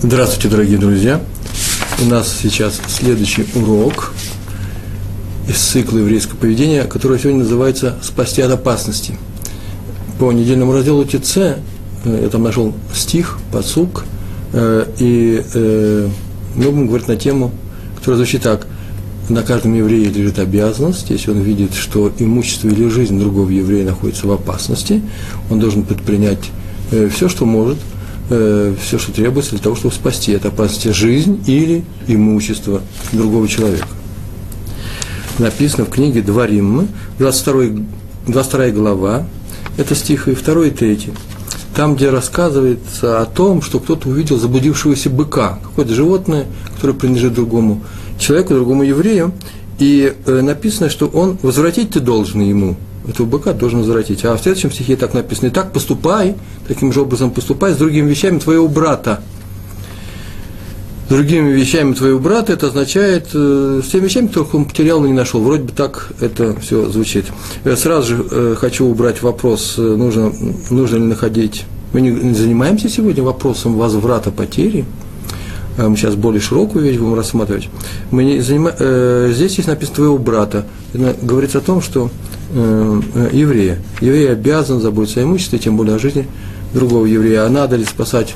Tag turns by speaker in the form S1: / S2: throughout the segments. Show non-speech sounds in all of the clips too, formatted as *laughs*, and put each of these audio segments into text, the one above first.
S1: Здравствуйте, дорогие друзья! У нас сейчас следующий урок из цикла еврейского поведения, который сегодня называется «Спасти от опасности». По недельному разделу ТЦ э, я там нашел стих, подсук, э, и э, мы будем говорить на тему, которая звучит так. На каждом еврее лежит обязанность, если он видит, что имущество или жизнь другого еврея находится в опасности, он должен предпринять все, что может – э, все, что требуется для того, чтобы спасти от опасности жизнь или имущество другого человека. Написано в книге Дворим, 22, 22 глава, это стих и 2 и 3. Там, где рассказывается о том, что кто-то увидел заблудившегося быка, какое-то животное, которое принадлежит другому человеку, другому еврею, и э, написано, что он возвратить ты должен ему – этого быка должен возвратить. А в следующем стихе так написано, и так поступай, таким же образом поступай с другими вещами твоего брата. С другими вещами твоего брата, это означает э, с теми вещами, которых он потерял, но не нашел. Вроде бы так это все звучит. Я сразу же э, хочу убрать вопрос, э, нужно, нужно ли находить. Мы не занимаемся сегодня вопросом возврата потери. Э, мы сейчас более широкую вещь будем рассматривать. Мы не занима... э, здесь есть написано твоего брата. Это говорится о том, что Э, э, еврея. Еврей обязан заботиться о имуществе, тем более о жизни другого еврея. А надо ли спасать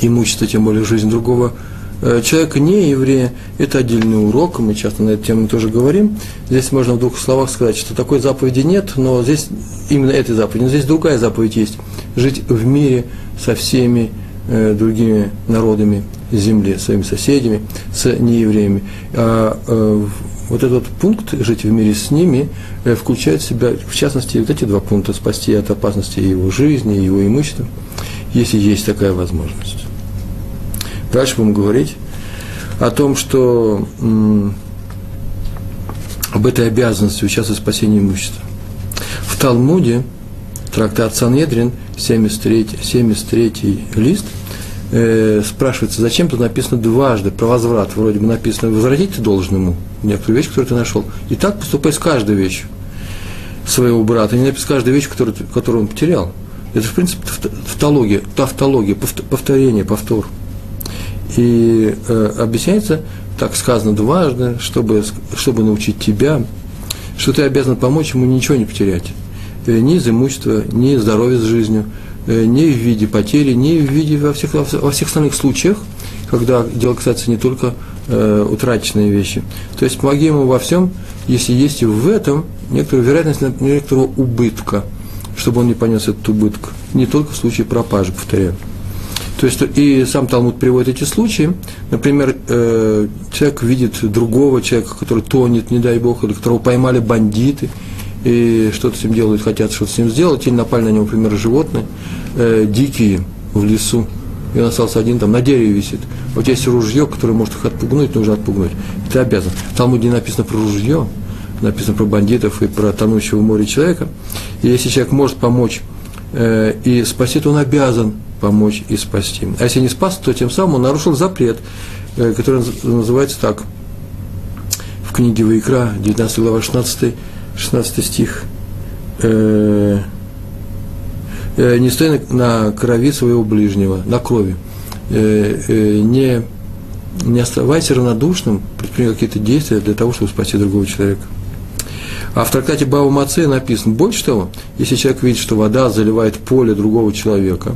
S1: имущество, тем более жизнь другого э, человека, не еврея, это отдельный урок, мы часто на эту тему тоже говорим. Здесь можно в двух словах сказать, что такой заповеди нет, но здесь именно этой заповеди, но здесь другая заповедь есть – жить в мире со всеми другими народами земли, своими соседями, с неевреями. А э, вот этот пункт «жить в мире с ними» э, включает в себя, в частности, вот эти два пункта – спасти от опасности его жизни, его имущества, если есть такая возможность. Дальше будем говорить о том, что об этой обязанности участвовать в спасении имущества. В Талмуде, трактат Санедрин, 73, 73 лист – э, спрашивается, зачем тут написано дважды про возврат? Вроде бы написано, возвратить ты должен ему некоторую вещь, которую ты нашел. И так поступай с каждой вещью своего брата, не написано каждую вещь, которую, которую он потерял. Это, в принципе, тавтология, тавтология, повторение, повтор. И э, объясняется, так сказано дважды, чтобы, чтобы научить тебя, что ты обязан помочь ему ничего не потерять. Э, ни из имущества, ни здоровья с жизнью, Э, не в виде потери, не в виде во всех, во всех остальных случаях, когда дело касается не только э, утраченные вещи. То есть помоги ему во всем, если есть в этом некоторая вероятность некоторого убытка, чтобы он не понес этот убыток. Не только в случае пропажи, повторяю. То есть и сам Талмуд приводит эти случаи. Например, э, человек видит другого человека, который тонет, не дай бог, или которого поймали бандиты – и что-то с ним делают, хотят что-то с ним сделать, или напали на него, например, животные, э, дикие в лесу, и он остался один, там на дереве висит. Вот есть ружье, которое может их отпугнуть, нужно отпугнуть. Ты обязан. В Талмуде написано про ружье, написано про бандитов и про тонущего в море человека. И если человек может помочь э, и спасти, то он обязан помочь и спасти. А если не спас, то тем самым он нарушил запрет, э, который называется так. В книге Ваикра, 19 глава, 16 16 стих, э, э, не стой на, крови своего ближнего, на крови, э, не, не оставайся равнодушным, предпринимай какие-то действия для того, чтобы спасти другого человека. А в трактате Бава Маце написано, больше того, если человек видит, что вода заливает поле другого человека,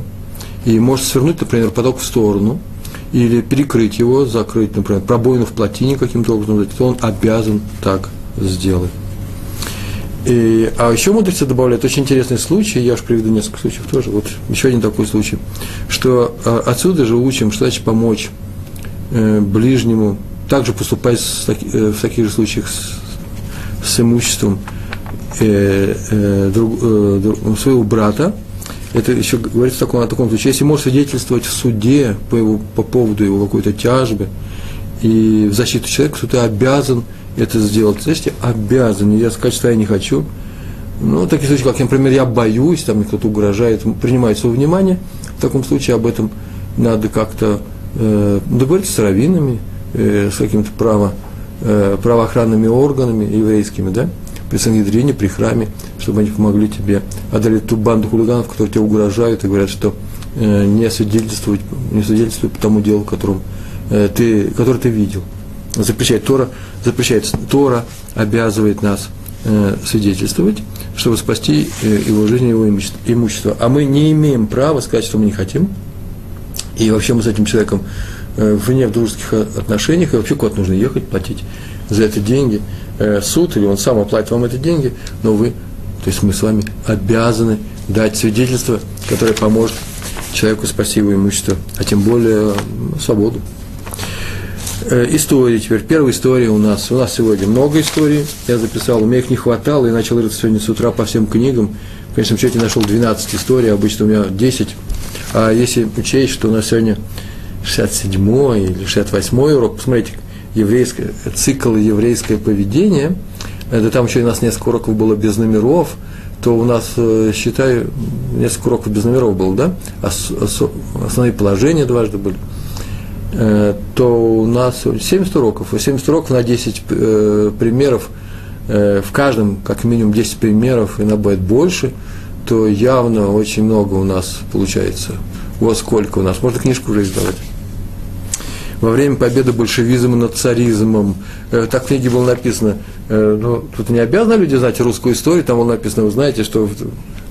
S1: и может свернуть, например, поток в сторону, или перекрыть его, закрыть, например, пробоину в плотине каким-то образом, то он обязан так сделать. И, а еще мудрецы добавляют очень интересный случай, я уж приведу несколько случаев тоже, вот еще один такой случай, что а, отсюда же учим, что значит помочь э, ближнему, также поступать с, э, в таких же случаях с, с имуществом э, э, друг, э, друг, своего брата, это еще говорится о таком случае, если может свидетельствовать в суде по, его, по поводу его какой-то тяжбы и в защиту человека, то ты обязан это сделать. Знаете, обязан. Нельзя сказать, что я не хочу. Ну, такие случаи, как, например, я боюсь, там кто-то угрожает, принимает свое внимание. В таком случае об этом надо как-то э, договориться с раввинами, э, с какими-то право, э, правоохранными органами еврейскими, да, при Сангидрине, при храме, чтобы они помогли тебе одолеть ту банду хулиганов, которые тебе угрожают и говорят, что э, не свидетельствовать, не свидетельствовать по тому делу, которым, э, ты, который ты видел. Запрещает Тора, запрещает Тора, обязывает нас э, свидетельствовать, чтобы спасти его жизнь и его имущество. А мы не имеем права сказать, что мы не хотим. И вообще мы с этим человеком вне в дружеских отношениях, и вообще куда-то нужно ехать, платить за это деньги. Суд, или он сам оплатит вам эти деньги, но вы, то есть мы с вами обязаны дать свидетельство, которое поможет человеку спасти его имущество, а тем более свободу. Э, истории теперь. Первая история у нас. У нас сегодня много историй. Я записал, у меня их не хватало, и начал рыться сегодня с утра по всем книгам. В конечном счете нашел 12 историй, обычно у меня 10. А если учесть, что у нас сегодня 67 или 68 урок, посмотрите, еврейское, цикл еврейское поведение, это там еще у нас несколько уроков было без номеров – то у нас, э, считай, несколько уроков без номеров было, да? Ос, ос, основные положения дважды были. Э, то у нас 70 уроков, и 70 уроков на 10 э, примеров, э, в каждом как минимум 10 примеров, иногда бывает больше, то явно очень много у нас получается. Вот сколько у нас. Можно книжку уже издавать во время победы большевизма над царизмом. Э, так в книге было написано, э, ну, тут не обязаны люди знать русскую историю, там было написано, вы знаете, что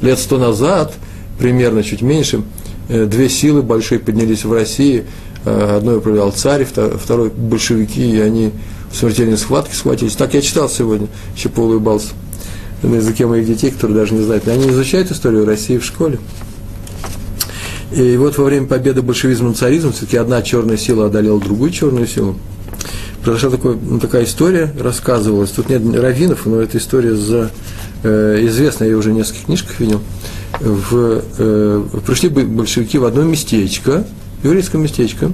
S1: лет сто назад, примерно чуть меньше, э, две силы большие поднялись в России, одной управлял царь, второй большевики, и они в смертельной схватке схватились. Так я читал сегодня, еще поулыбался на языке моих детей, которые даже не знают. Они изучают историю России в школе. И вот во время победы большевизма над царизмом все-таки одна черная сила одолела другую черную силу. Произошла такой, ну, такая история, рассказывалась. Тут нет раввинов, но эта история за, э, известна, я ее уже в нескольких книжках видел. В, э, пришли большевики в одно местечко, еврейское местечко,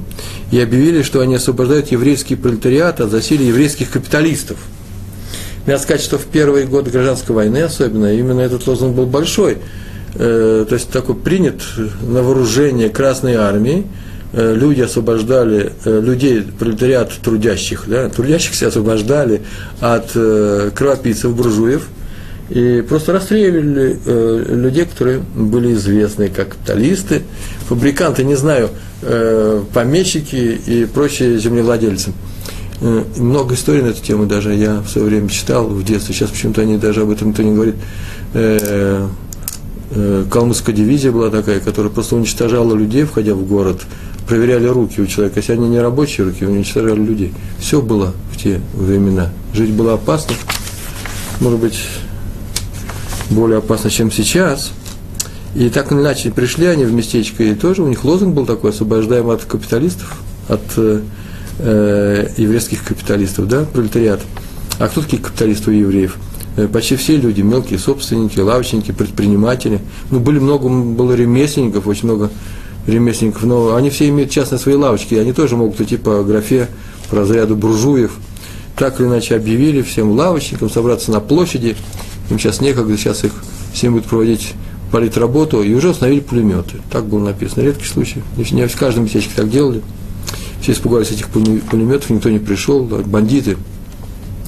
S1: и объявили, что они освобождают еврейский пролетариат от засилия еврейских капиталистов. Надо сказать, что в первые годы гражданской войны особенно именно этот лозунг был большой – э, то есть такой принят на вооружение Красной Армии, э, люди освобождали, э, людей, пролетариат трудящих, да, трудящихся освобождали от э, кровопийцев, буржуев, и просто расстреливали э, людей, которые были известны как капиталисты, фабриканты, не знаю, э, помещики и прочие землевладельцы. Э, много историй на эту тему даже я в свое время читал в детстве, сейчас почему-то они даже об этом никто не говорит. Э, Э, калмыцкая дивизия была такая, которая просто уничтожала людей, входя в город, проверяли руки у человека. Если они не рабочие руки, уничтожали людей. Все было в те времена. Жить было опасно, может быть, более опасно, чем сейчас. И так или иначе пришли они в местечко, и тоже у них лозунг был такой, освобождаем от капиталистов, от э, э еврейских капиталистов, да, пролетариат. А кто такие капиталисты у евреев? Э, почти все люди, мелкие собственники, лавочники, предприниматели. Ну, были много, было ремесленников, очень много ремесленников, но они все имеют частные свои лавочки, и они тоже могут идти по графе, по разряду буржуев. Так или иначе объявили всем лавочникам собраться на площади, им сейчас некогда, сейчас их всем будут проводить политработу, и уже установили пулеметы. Так было написано. Редкий случай. Не в каждом местечке так делали. Все испугались этих пулеметов, никто не пришел, бандиты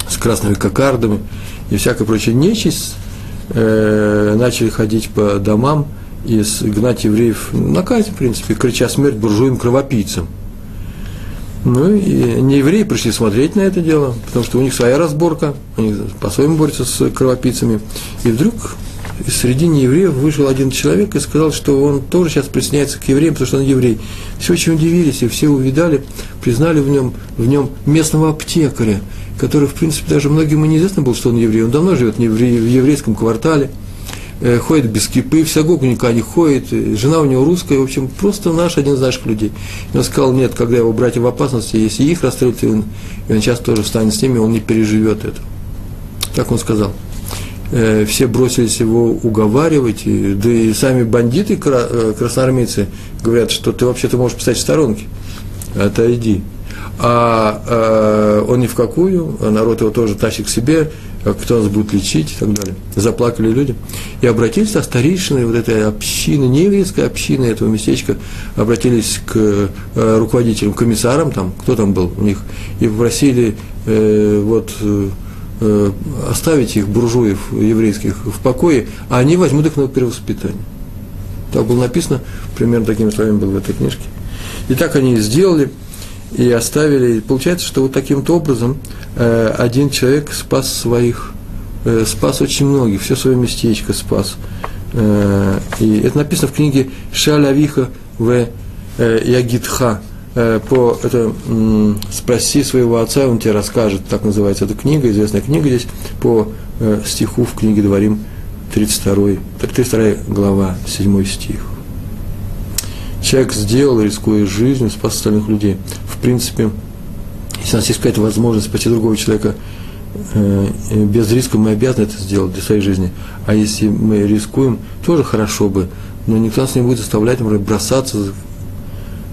S1: с красными кокардами – и всякая прочая нечисть э, начали ходить по домам и гнать евреев на казнь, в принципе, крича смерть буржуям-кровопийцам. Ну и не евреи пришли смотреть на это дело, потому что у них своя разборка, они по-своему борются с кровопийцами. И вдруг среди неевреев вышел один человек и сказал, что он тоже сейчас присоединяется к евреям, потому что он еврей. Все очень удивились, и все увидали, признали в нем, в нем местного аптекаря, который, в принципе, даже многим и неизвестно было, что он еврей. Он давно живет в еврейском квартале, ходит без кипы, в синагогу никогда не ходит, жена у него русская, в общем, просто наш, один из наших людей. И он сказал, нет, когда его братья в опасности, если их расстрелят, и он, и он сейчас тоже встанет с ними, он не переживет это. Так он сказал. Э, все бросились его уговаривать, да и сами бандиты, э, красноармейцы, говорят, что ты вообще-то можешь писать в сторонке, отойди а э, он ни в какую, народ его тоже тащит к себе, кто нас будет лечить и так далее. Заплакали люди. И обратились, а старейшины вот этой общины, не еврейской общины этого местечка, обратились к э, руководителям, комиссарам там, кто там был у них, и попросили э, вот э, оставить их, буржуев еврейских, в покое, а они возьмут их на перевоспитание. Так было написано, примерно такими словами было в этой книжке. И так они и сделали, и оставили. Получается, что вот таким-то образом э, один человек спас своих, э, спас очень многих, все свое местечко спас. Э, и это написано в книге Шалявиха в э, Ягидха. Э, по это спроси своего отца, он тебе расскажет, так называется эта книга, известная книга здесь, по э, стиху в книге Дворим 32, 32 глава, 7 стих. Человек сделал, рискуя жизнью, спас остальных людей. В принципе, если у нас есть какая-то возможность спасти другого человека э, без риска, мы обязаны это сделать для своей жизни. А если мы рискуем, тоже хорошо бы, но никто нас не будет заставлять, например, бросаться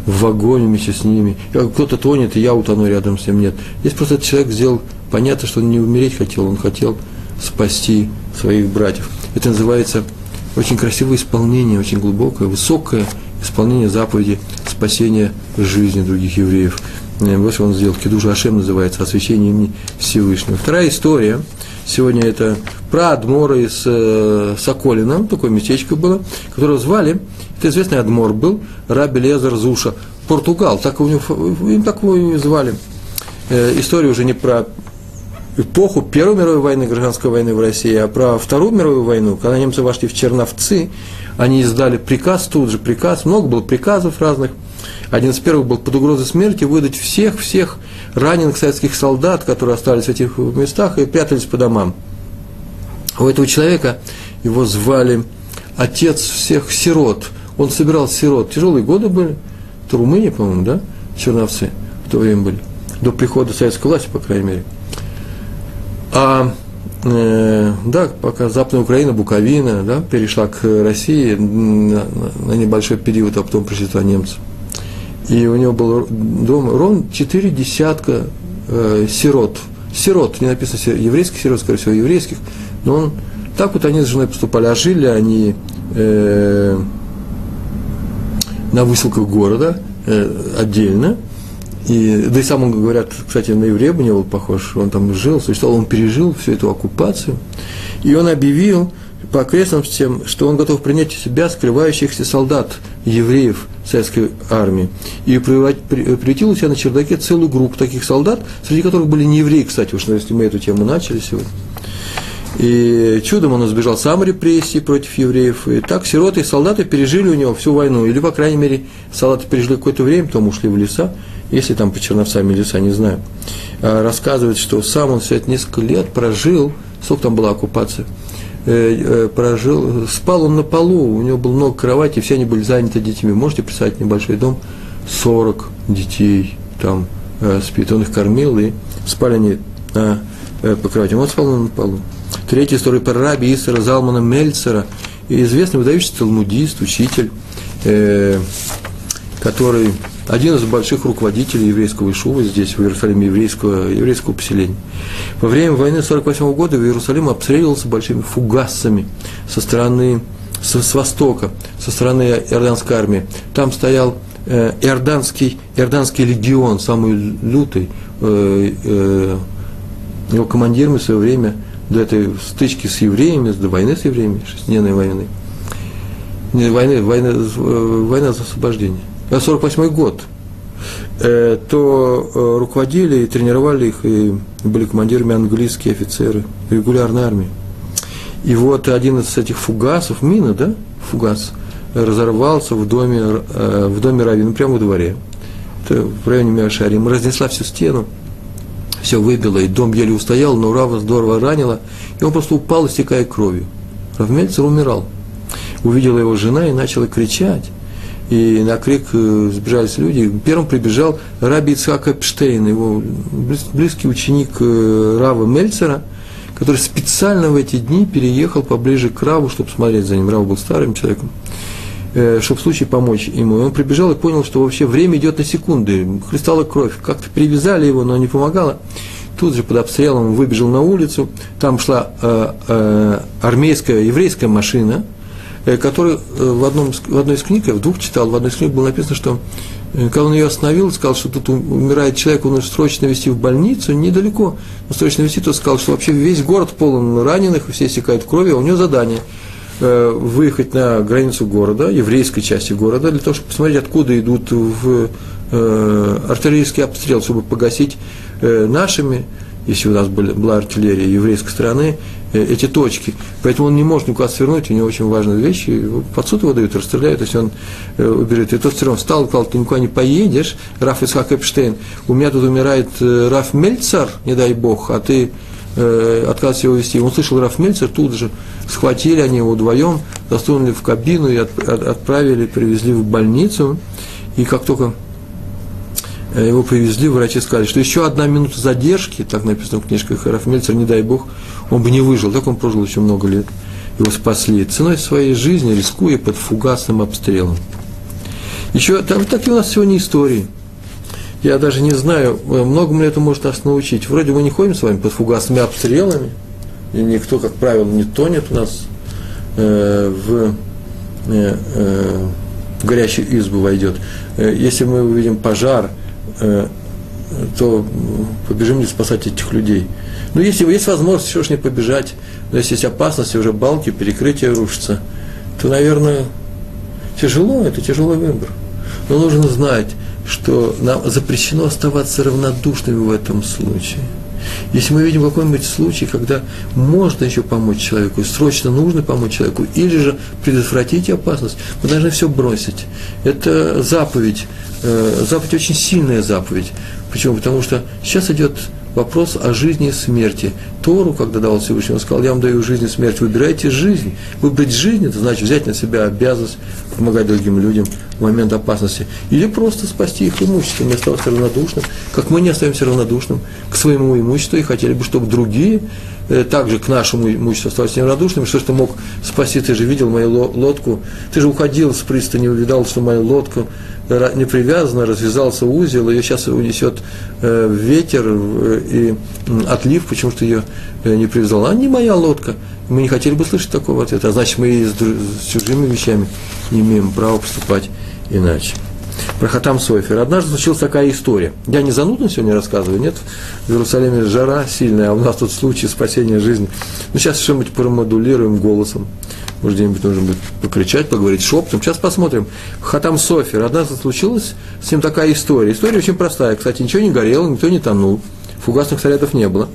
S1: в вагоне вместе с ними. Кто-то тонет, и я утону рядом с ним. Нет. Здесь просто этот человек сделал, понятно, что он не умереть хотел, он хотел спасти своих братьев. Это называется очень красивое исполнение, очень глубокое, высокое исполнение заповеди спасения жизни других евреев. Э, вот что он сделал. Кедуша Ашем называется, освящение имени Всевышнего. Вторая история. Сегодня это про Адмора из э, Соколина, такое местечко было, которого звали, это известный Адмор был, Раби Лезар Зуша, Португал, так у него, им так его и звали. Э, история уже не про эпоху Первой мировой войны, гражданской войны в России, а про Вторую мировую войну, когда немцы вошли в Черновцы, они издали приказ, тут же приказ, много было приказов разных. Один из первых был под угрозой смерти выдать всех-всех раненых советских солдат, которые остались в этих местах и прятались по домам. У этого человека его звали отец всех сирот. Он собирал сирот. Тяжелые годы были. Это Румыния, по-моему, да? Черновцы в то время были. До прихода советской власти, по крайней мере. А э, да, пока Западная Украина, Буковина, да, перешла к России на, на небольшой период, а потом пришли туда немцы. И у него был дом ровно четыре десятка э, сирот. Сирот, не написано еврейских сирот, скорее всего, еврейских, но он, так вот они с женой поступали, а жили они э, на выселках города э, отдельно, и, да и сам он, говорят, кстати, на еврея бы не был похож, он там жил, существовал, он пережил всю эту оккупацию. И он объявил по окрестностям, что он готов принять у себя скрывающихся солдат, евреев советской армии. И приютил у себя на чердаке целую группу таких солдат, среди которых были не евреи, кстати, уж если мы эту тему начали сегодня. И чудом он избежал сам репрессий против евреев. И так сироты и солдаты пережили у него всю войну. Или, по крайней мере, солдаты пережили какое-то время, потом ушли в леса если там по Черновцам леса, не знаю, а, рассказывает, что сам он все это несколько лет прожил, сколько там была оккупация, э, э, прожил, спал он на полу, у него было много кроватей, все они были заняты детьми. Можете представить небольшой дом, 40 детей там э, спит, он их кормил, и спали они на, по кровати. Он спал на полу. Третья история про раби Исара Залмана Мельцера, известный выдающийся талмудист, учитель, который один из больших руководителей еврейского Ишува здесь, в Иерусалиме, еврейского, еврейского поселения. Во время войны 1948 года в Иерусалим обстреливался большими фугасами со стороны, с, с востока, со стороны иорданской армии. Там стоял э, иорданский, иорданский легион, самый лютый, э, э, его командиром в свое время до этой стычки с евреями, до войны с евреями, шестидневной войны, не войны, война, э, война за освобождение. 48 год, э, то э, руководили и тренировали их, и были командирами английские офицеры регулярной армии. И вот один из этих фугасов, мина, да, фугас, разорвался в доме, э, в доме Равина, прямо во дворе. В районе Миашарим. Разнесла всю стену, все выбило, и дом еле устоял, но Рава здорово ранило, и он просто упал, истекая кровью. Равмельцер умирал. Увидела его жена и начала кричать и на крик э, сбежались люди. Первым прибежал Раби Ицхак Эпштейн, его близкий ученик э, Рава Мельцера, который специально в эти дни переехал поближе к Раву, чтобы смотреть за ним. Рав был старым человеком, э, чтобы в случае помочь ему. И он прибежал и понял, что вообще время идет на секунды, хлестала кровь. Как-то привязали его, но не помогало. Тут же под обстрелом выбежал на улицу, там шла э, э, армейская, еврейская машина – который э, в, одном, в одной из книг, я в двух читал, в одной из книг было написано, что э, когда он ее остановил, сказал, что тут умирает человек, он срочно везти в больницу, недалеко, но срочно везти, то сказал, что вообще весь город полон раненых, все истекают кровью, а у него задание э, выехать на границу города, еврейской части города, для того, чтобы посмотреть, откуда идут в э, артиллерийский обстрел, чтобы погасить э, нашими, если у нас были, была артиллерия еврейской стороны, э, эти точки. Поэтому он не может никуда свернуть, у него очень важные вещи. Под суд его дают, расстреляют, если он э, убежит. И тот все равно встал сказал, ты никуда не поедешь, Раф Исхак Эпштейн, у меня тут умирает э, Раф Мельцар, не дай бог, а ты э, отказывается его вести. Он слышал Раф Мельцер, тут же схватили они его вдвоем, засунули в кабину и от, от, отправили, привезли в больницу. И как только его привезли, врачи сказали, что еще одна минута задержки, так написано в книжках Раф Мельцер, не дай бог, он бы не выжил, так он прожил еще много лет. Его спасли ценой своей жизни, рискуя под фугасным обстрелом. Еще там такие у нас сегодня истории. Я даже не знаю, э, многому ли это может нас научить. Вроде мы не ходим с вами под фугасными обстрелами, и никто, как правило, не тонет у нас э, в, э, э, горящую избу войдет. Э, если мы увидим пожар – Э, то побежим ли спасать этих людей. Ну, если есть возможность, что ж не побежать, но если есть опасность, уже балки, перекрытие рушится, то, наверное, тяжело, это тяжелый выбор. Но нужно знать, что нам запрещено оставаться равнодушными в этом случае. Если мы видим какой-нибудь случай, когда можно еще помочь человеку, срочно нужно помочь человеку, или же предотвратить опасность, мы должны все бросить. Это заповедь э, заповедь очень сильная заповедь. Почему? Потому что сейчас идет вопрос о жизни и смерти. Тору, когда давал Всевышний, он сказал, я вам даю жизнь и смерть, выбирайте жизнь. Выбрать жизнь, это значит взять на себя обязанность помогать другим людям в момент опасности. Или просто спасти их имущество, не оставаться равнодушным, как мы не остаемся равнодушным к своему имуществу и хотели бы, чтобы другие э, также к нашему имуществу оставались неравнодушными, что ж ты мог спасти, ты же видел мою лодку, ты же уходил с пристани, увидал, что мою лодку не привязана, развязался узел, ее сейчас унесет э, ветер э, и отлив, почему что ее э, не привязал. А не моя лодка. Мы не хотели бы слышать такого ответа. А значит, мы и с чужими вещами не имеем права поступать иначе. Про Хатам Сойфер. Однажды случилась такая история. Я не занудно сегодня рассказываю, нет? В Иерусалиме жара сильная, а у нас тут случай спасения жизни. Ну, сейчас что-нибудь промодулируем голосом. Может, где-нибудь нужно будет покричать, поговорить шепотом. Сейчас посмотрим. Хатам Софер. Однажды случилась с ним такая история. История очень простая. Кстати, ничего не горело, никто не тонул. Фугасных снарядов не было.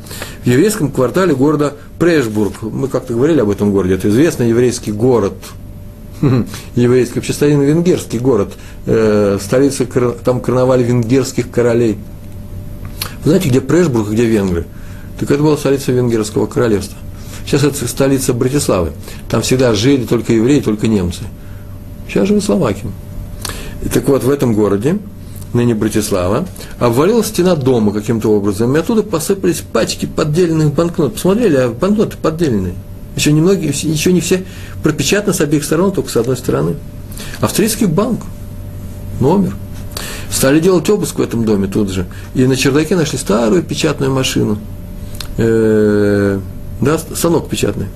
S1: В еврейском квартале города Прешбург, мы как-то говорили об этом городе, это известный еврейский город, *laughs* еврейский, старинный венгерский город, э, столица, там карнаваль венгерских королей. Вы знаете, где Прешбург, где венгры? Так это была столица венгерского королевства. Сейчас это столица Братиславы. Там всегда жили только евреи, только немцы. Сейчас живут Словакия. И так вот, в этом городе, ныне Братислава, обвалилась стена дома каким-то образом, и оттуда посыпались пачки поддельных банкнот. Посмотрели, а банкноты поддельные. Еще, немногие, еще не все пропечатаны с обеих сторон, только с одной стороны. Австрийский банк, номер. Стали делать обыск в этом доме тут же. И на чердаке нашли старую печатную машину. Э-э- да, станок печатный,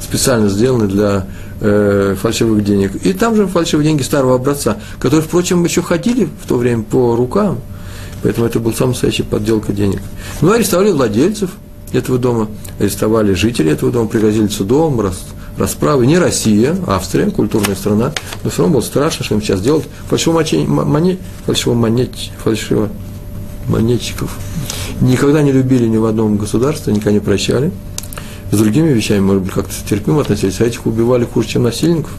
S1: специально сделанный для э, фальшивых денег. И там же фальшивые деньги старого образца, которые, впрочем, еще ходили в то время по рукам, поэтому это был самый настоящий подделка денег. Ну, арестовали владельцев этого дома, арестовали жителей этого дома, пригрозили судом, рас, расправы. Не Россия, Австрия, культурная страна, но все равно было страшно, что им сейчас делать. Фальшиво монет, фальшиво монет, фальшиво монетчиков никогда не любили ни в одном государстве, никогда не прощали с другими вещами, может быть, как-то терпимо относились, а этих убивали хуже, чем насильников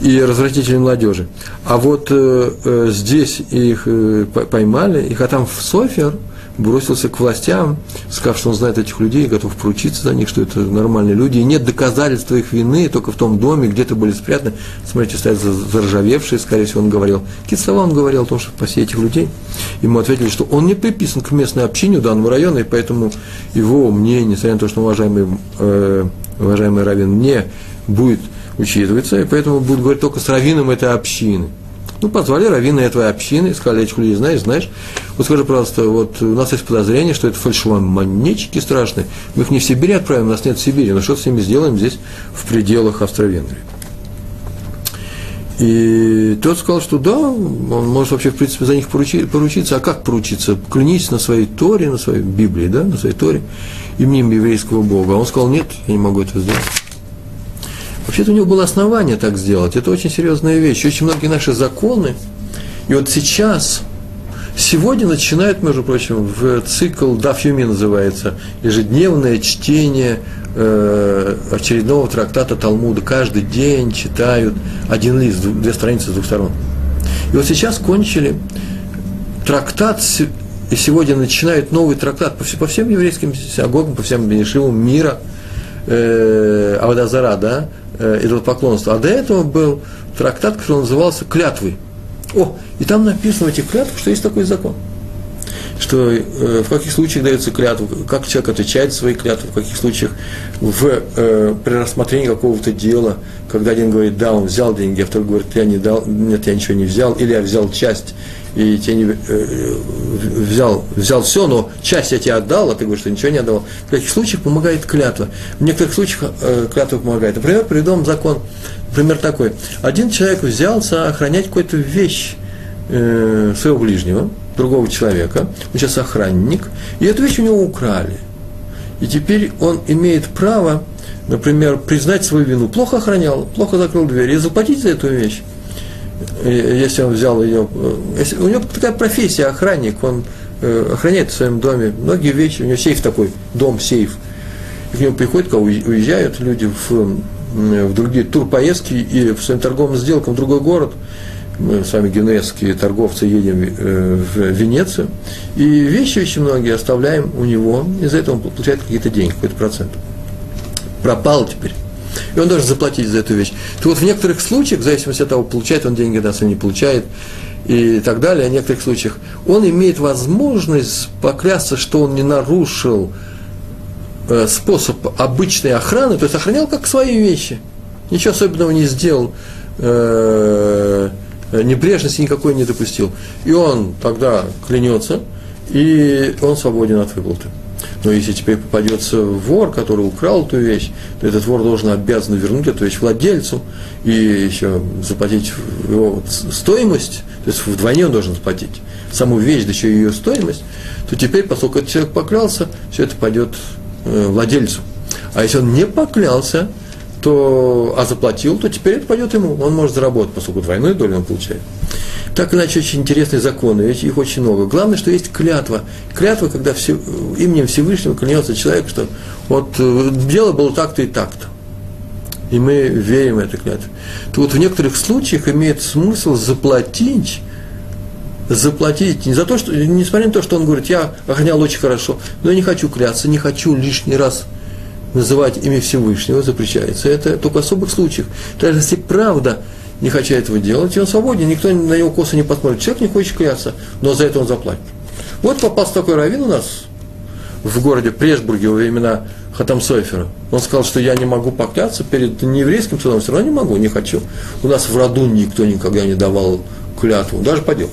S1: и развратителей молодежи. А вот э, э, здесь их э, поймали, их, а там в Софер – бросился к властям, сказав, что он знает этих людей, готов поручиться за них, что это нормальные люди, и нет доказательства их вины, только в том доме, где-то были спрятаны, смотрите, стоят заржавевшие, скорее всего, он говорил. Какие слова он говорил о том, что спаси этих людей? Ему ответили, что он не приписан к местной общине данного района, и поэтому его мнение, несмотря на то, что уважаемый, э, уважаемый раввин не будет учитываться, и поэтому будет говорить только с раввином этой общины. Ну, позвали раввина этой общины, сказали, этих людей знаешь, знаешь. Вот скажи, пожалуйста, вот у нас есть подозрение, что это фальшивомонетчики страшные. Мы их не в Сибирь отправим, у нас нет в Сибири, но что с ними сделаем здесь, в пределах Австро-Венгрии. И тот сказал, что да, он может вообще, в принципе, за них поручиться. А как поручиться? Клянись на своей Торе, на своей Библии, да, на своей Торе, именем еврейского Бога. А он сказал, нет, я не могу это сделать. Вообще-то у него было основание так сделать. Это очень серьезная вещь. Очень многие наши законы, и вот сейчас, сегодня начинают, между прочим, в цикл Дафьюми называется, ежедневное чтение э, очередного трактата Талмуда. Каждый день читают один лист, две страницы с двух сторон. И вот сейчас кончили трактат, и сегодня начинают новый трактат по, по всем еврейским синагогам, по всем бенешивам мира, э, Авадазара, да, э, идолопоклонства. А до этого был трактат, который назывался «Клятвы». О, и там написано в этих клятвах, что есть такой закон. Что э, в каких случаях дается клятва, как человек отвечает свои клятвы, в каких случаях в, э, при рассмотрении какого-то дела, когда один говорит, да, он взял деньги, а второй говорит, я не дал, нет, я ничего не взял, или я взял часть, и тебе не, э, взял, взял все, но часть я тебе отдал, а ты говоришь, что ничего не отдал. В каких случаях помогает клятва? В некоторых случаях э, клятва помогает. Например, приведу вам закон. Например, такой. Один человек взялся охранять какую-то вещь э, своего ближнего, другого человека, он сейчас охранник, и эту вещь у него украли. И теперь он имеет право, например, признать свою вину. Плохо охранял, плохо закрыл дверь и заплатить за эту вещь если он взял ее, э, если, у него такая профессия, охранник, он э, охраняет в своем доме многие вещи, у него сейф такой, дом, сейф. И к нему приходят, когда уезжают люди в, в другие турпоездки и в своим торговым сделкам в другой город, мы с вами генуэзские торговцы едем э, в Венецию, и вещи очень многие оставляем у него, и за это он получает какие-то деньги, какой-то процент. Пропал теперь и он должен заплатить за эту вещь. То вот в некоторых случаях, в зависимости от того, получает он деньги, да, не получает, и так далее, в некоторых случаях, он имеет возможность поклясться, что он не нарушил э, способ обычной охраны, то есть охранял как свои вещи, ничего особенного не сделал, э, небрежности никакой не допустил. И он тогда клянется, и он свободен от выплаты. Но если теперь попадется вор, который украл эту вещь, то этот вор должен обязан вернуть эту вещь владельцу и еще заплатить его стоимость, то есть вдвойне он должен заплатить саму вещь, да еще и ее стоимость, то теперь, поскольку этот человек поклялся, все это пойдет э, владельцу. А если он не поклялся, то, а заплатил, то теперь это пойдет ему. Он может заработать, поскольку двойную долю он получает. Так иначе очень интересные законы, их очень много. Главное, что есть клятва. Клятва, когда все, именем Всевышнего клянется человек, что вот э, дело было так-то и так-то. И мы верим в эту клятву. То вот в некоторых случаях имеет смысл заплатить, заплатить не за то, что, несмотря на то, что он говорит, я охранял очень хорошо, но я не хочу кляться, не хочу лишний раз называть имя Всевышнего, запрещается. Это только в особых случаях. Даже если правда не хочу этого делать, и он свободен, никто на него косо не посмотрит. Человек не хочет кляться, но за это он заплатит. Вот попался такой раввин у нас в городе Пресбурге во времена Хатам Сойфера. Он сказал, что я не могу покляться перед нееврейским судом, все равно не могу, не хочу. У нас в роду никто никогда не давал клятву, даже по делу.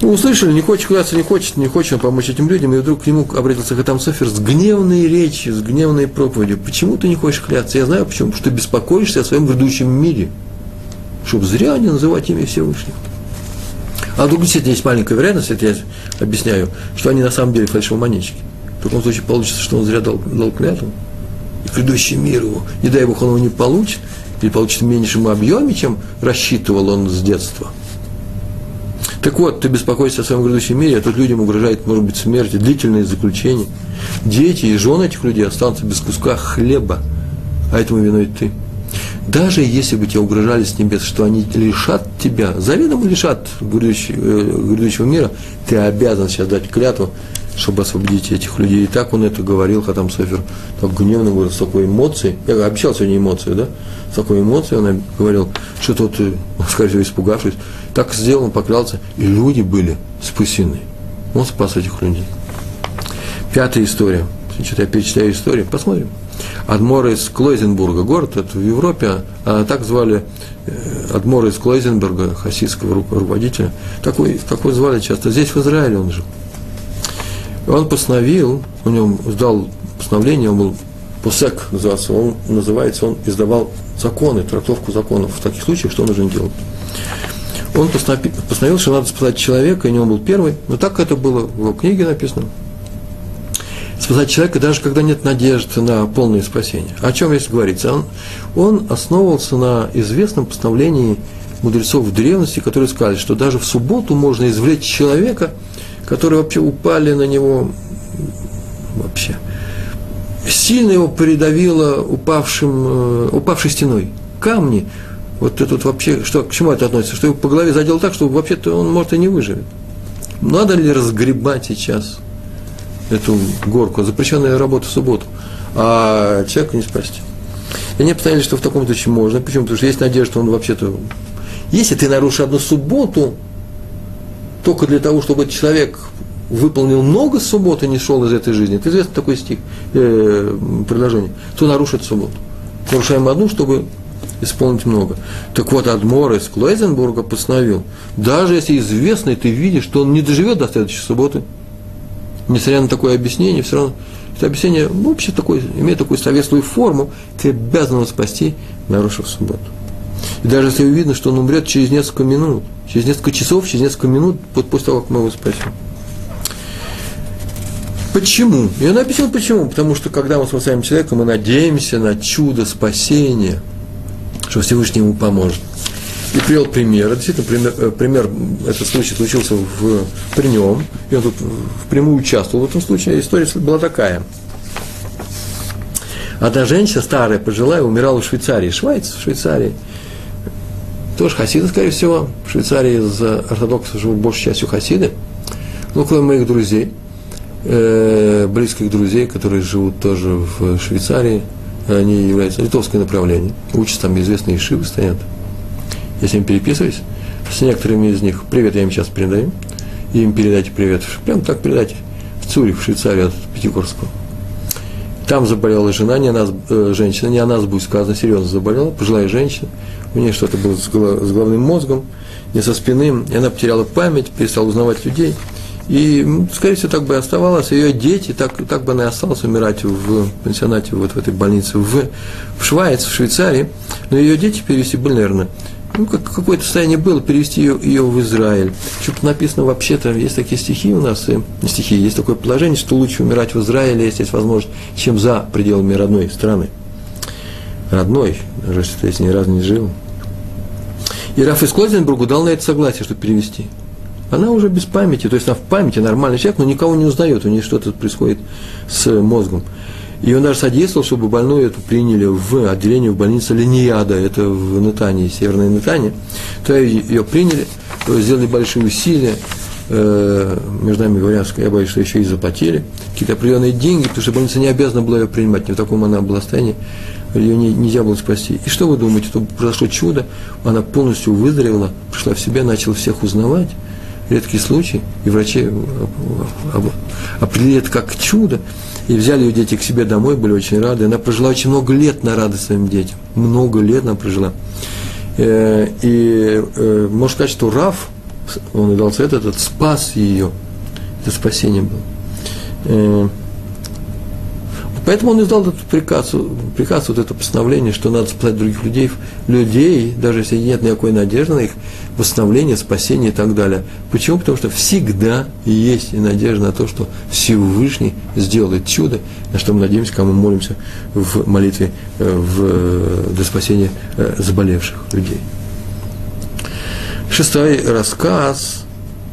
S1: Ну, услышали, не хочет кляться, не хочет, не хочет помочь этим людям, и вдруг к нему обратился Хатам Софер с гневной речью, с гневной проповедью. Почему ты не хочешь кляться? Я знаю почему. Потому что беспокоишься о своем грядущем мире. Чтобы зря не называть имя Всевышнего. А вдруг действительно есть маленькая вероятность, это я объясняю, что они на самом деле фальшивомонетчики. В таком случае получится, что он зря дал, дал клятву. И грядущий мир его, не дай Бог, он его не получит, или получит в меньшем объеме, чем рассчитывал он с детства – так вот, ты беспокоишься о своем грядущем мире, а тут людям угрожает, может быть, смерть, длительное заключение. Дети и жены этих людей останутся без куска хлеба, а этому виной ты. Даже если бы тебе угрожали с небес, что они лишат тебя, заведомо лишат грядущего, э, грядущего мира, ты обязан сейчас дать клятву, чтобы освободить этих людей. И так он это говорил, Хатам Софер, так гневно говорил, с такой эмоцией. Я обещал сегодня эмоцию, да? С такой эмоцией он говорил, что тот, э, *laughs* скорее всего, испугавшись, так сделал, он поклялся, и люди были спасены. Он спас этих людей. Пятая история. Значит, я перечитаю историю. Посмотрим. Адмор из Клойзенбурга, город, это в Европе, а так звали э, Адмор из Клойзенбурга, хасидского руководителя. Такой, такой звали часто. Здесь, в Израиле он жил. Он постановил, у него сдал постановление, он был Пусек назывался, он называется, он издавал законы, трактовку законов в таких случаях, что нужно делать. Он постановил, что надо спасать человека, и не он был первый, но так это было в его книге написано. спасать человека, даже когда нет надежды на полное спасение. О чем здесь говорится? Он, он основывался на известном постановлении мудрецов в древности, которые сказали, что даже в субботу можно извлечь человека, который вообще упали на него вообще. Сильно его придавило упавшим, э, упавшей стеной. Камни. Вот это вот вообще, что, к чему это относится? Что его по голове задел так, что вообще-то он, может, и не выживет. Надо ли разгребать сейчас эту горку? Запрещенная работа в субботу. А человека не спасти. И они постановили, что в таком случае можно. Почему? Потому что есть надежда, что он вообще-то если ты нарушишь одну субботу, только для того, чтобы этот человек выполнил много суббот и не шел из этой жизни, это известный такой стих, э, предложение, то нарушит субботу. Нарушаем одну, чтобы исполнить много. Так вот, Адмор из Клойзенбурга постановил, даже если известный ты видишь, что он не доживет до следующей субботы, несмотря на такое объяснение, все равно это объяснение вообще такое, имеет такую советскую форму, ты обязан его спасти, нарушив субботу. И даже если видно, что он умрет через несколько минут, через несколько часов, через несколько минут после того, как мы его спасем. Почему? Он объяснил почему. Потому что когда мы спасаем человека, мы надеемся на чудо спасения, что Всевышний ему поможет. И привел пример. Действительно, пример, э, пример этот случай случился в, при нем, и он тут впрямую участвовал в этом случае. История была такая. Одна женщина, старая, пожилая, умирала в Швейцарии. Швайц в Швейцарии – тоже хасиды, скорее всего. В Швейцарии из ортодоксов живут большей частью хасиды. Ну, кроме моих друзей, э, близких друзей, которые живут тоже в Швейцарии, они являются литовское направление. Учатся там известные шивы стоят. Я с ними переписываюсь. С некоторыми из них привет я им сейчас передаю. Им передайте привет. Прям так передайте. В Цюрих, в Швейцарии от Пятигорского. Там заболела жена, не она, э, женщина, не она, будет сказано, серьезно заболела, пожилая женщина у нее что-то было с головным мозгом, не со спины, и она потеряла память, перестала узнавать людей. И, скорее всего, так бы и оставалось. Ее дети, так, так бы она и осталась умирать в пансионате, вот в этой больнице в, в Швайц, в Швейцарии. Но ее дети перевести были, наверное, ну, как, какое-то состояние было, перевести ее, ее в Израиль. Что-то написано вообще-то, есть такие стихи у нас, и, стихи, есть такое положение, что лучше умирать в Израиле, если есть возможность, чем за пределами родной страны. Родной, даже если ты с ней раз не жил. И Раф из Клозенбургу дал на это согласие, чтобы перевести. Она уже без памяти, то есть она в памяти нормальный человек, но никого не узнает, у нее что-то происходит с мозгом. И он даже содействовал, чтобы больную эту приняли в отделение в больнице Линияда, это в Натании, северной Натане. То ее приняли, сделали большие усилия, э, между нами говоря, я боюсь, что еще и заплатили какие-то определенные деньги, потому что больница не обязана была ее принимать, не в таком она была состоянии ее не, нельзя было спасти. И что вы думаете, что произошло чудо, она полностью выздоровела, пришла в себя, начала всех узнавать, редкий случай, и врачи определили это как чудо, и взяли ее дети к себе домой, были очень рады. Она прожила очень много лет на радость своим детям. Много лет она прожила. Э, и э, можно сказать, что Раф, он дал совет этот, спас ее. Это спасение было. Э, Поэтому он издал этот приказ, приказ, вот это постановление, что надо спасать других людей, людей, даже если нет никакой надежды на их восстановление, спасение и так далее. Почему? Потому что всегда есть надежда на то, что Всевышний сделает чудо, на что мы надеемся, когда мы молимся в молитве э, в, для спасения э, заболевших людей. Шестой рассказ,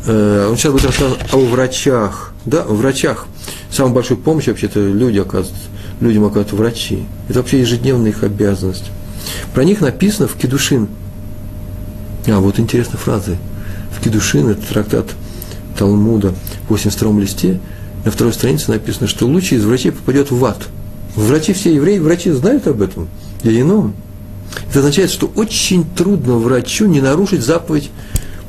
S1: э, он сейчас будет рассказывать о врачах, да, о врачах – Самая большая помощь вообще-то люди оказывают, людям оказывают врачи. Это вообще ежедневная их обязанность. Про них написано в Кедушин. А, вот интересная фраза. В Кедушин, это трактат Талмуда, в 82 листе, на второй странице написано, что лучший из врачей попадет в ад. Врачи все евреи, врачи знают об этом. И ином. Это означает, что очень трудно врачу не нарушить заповедь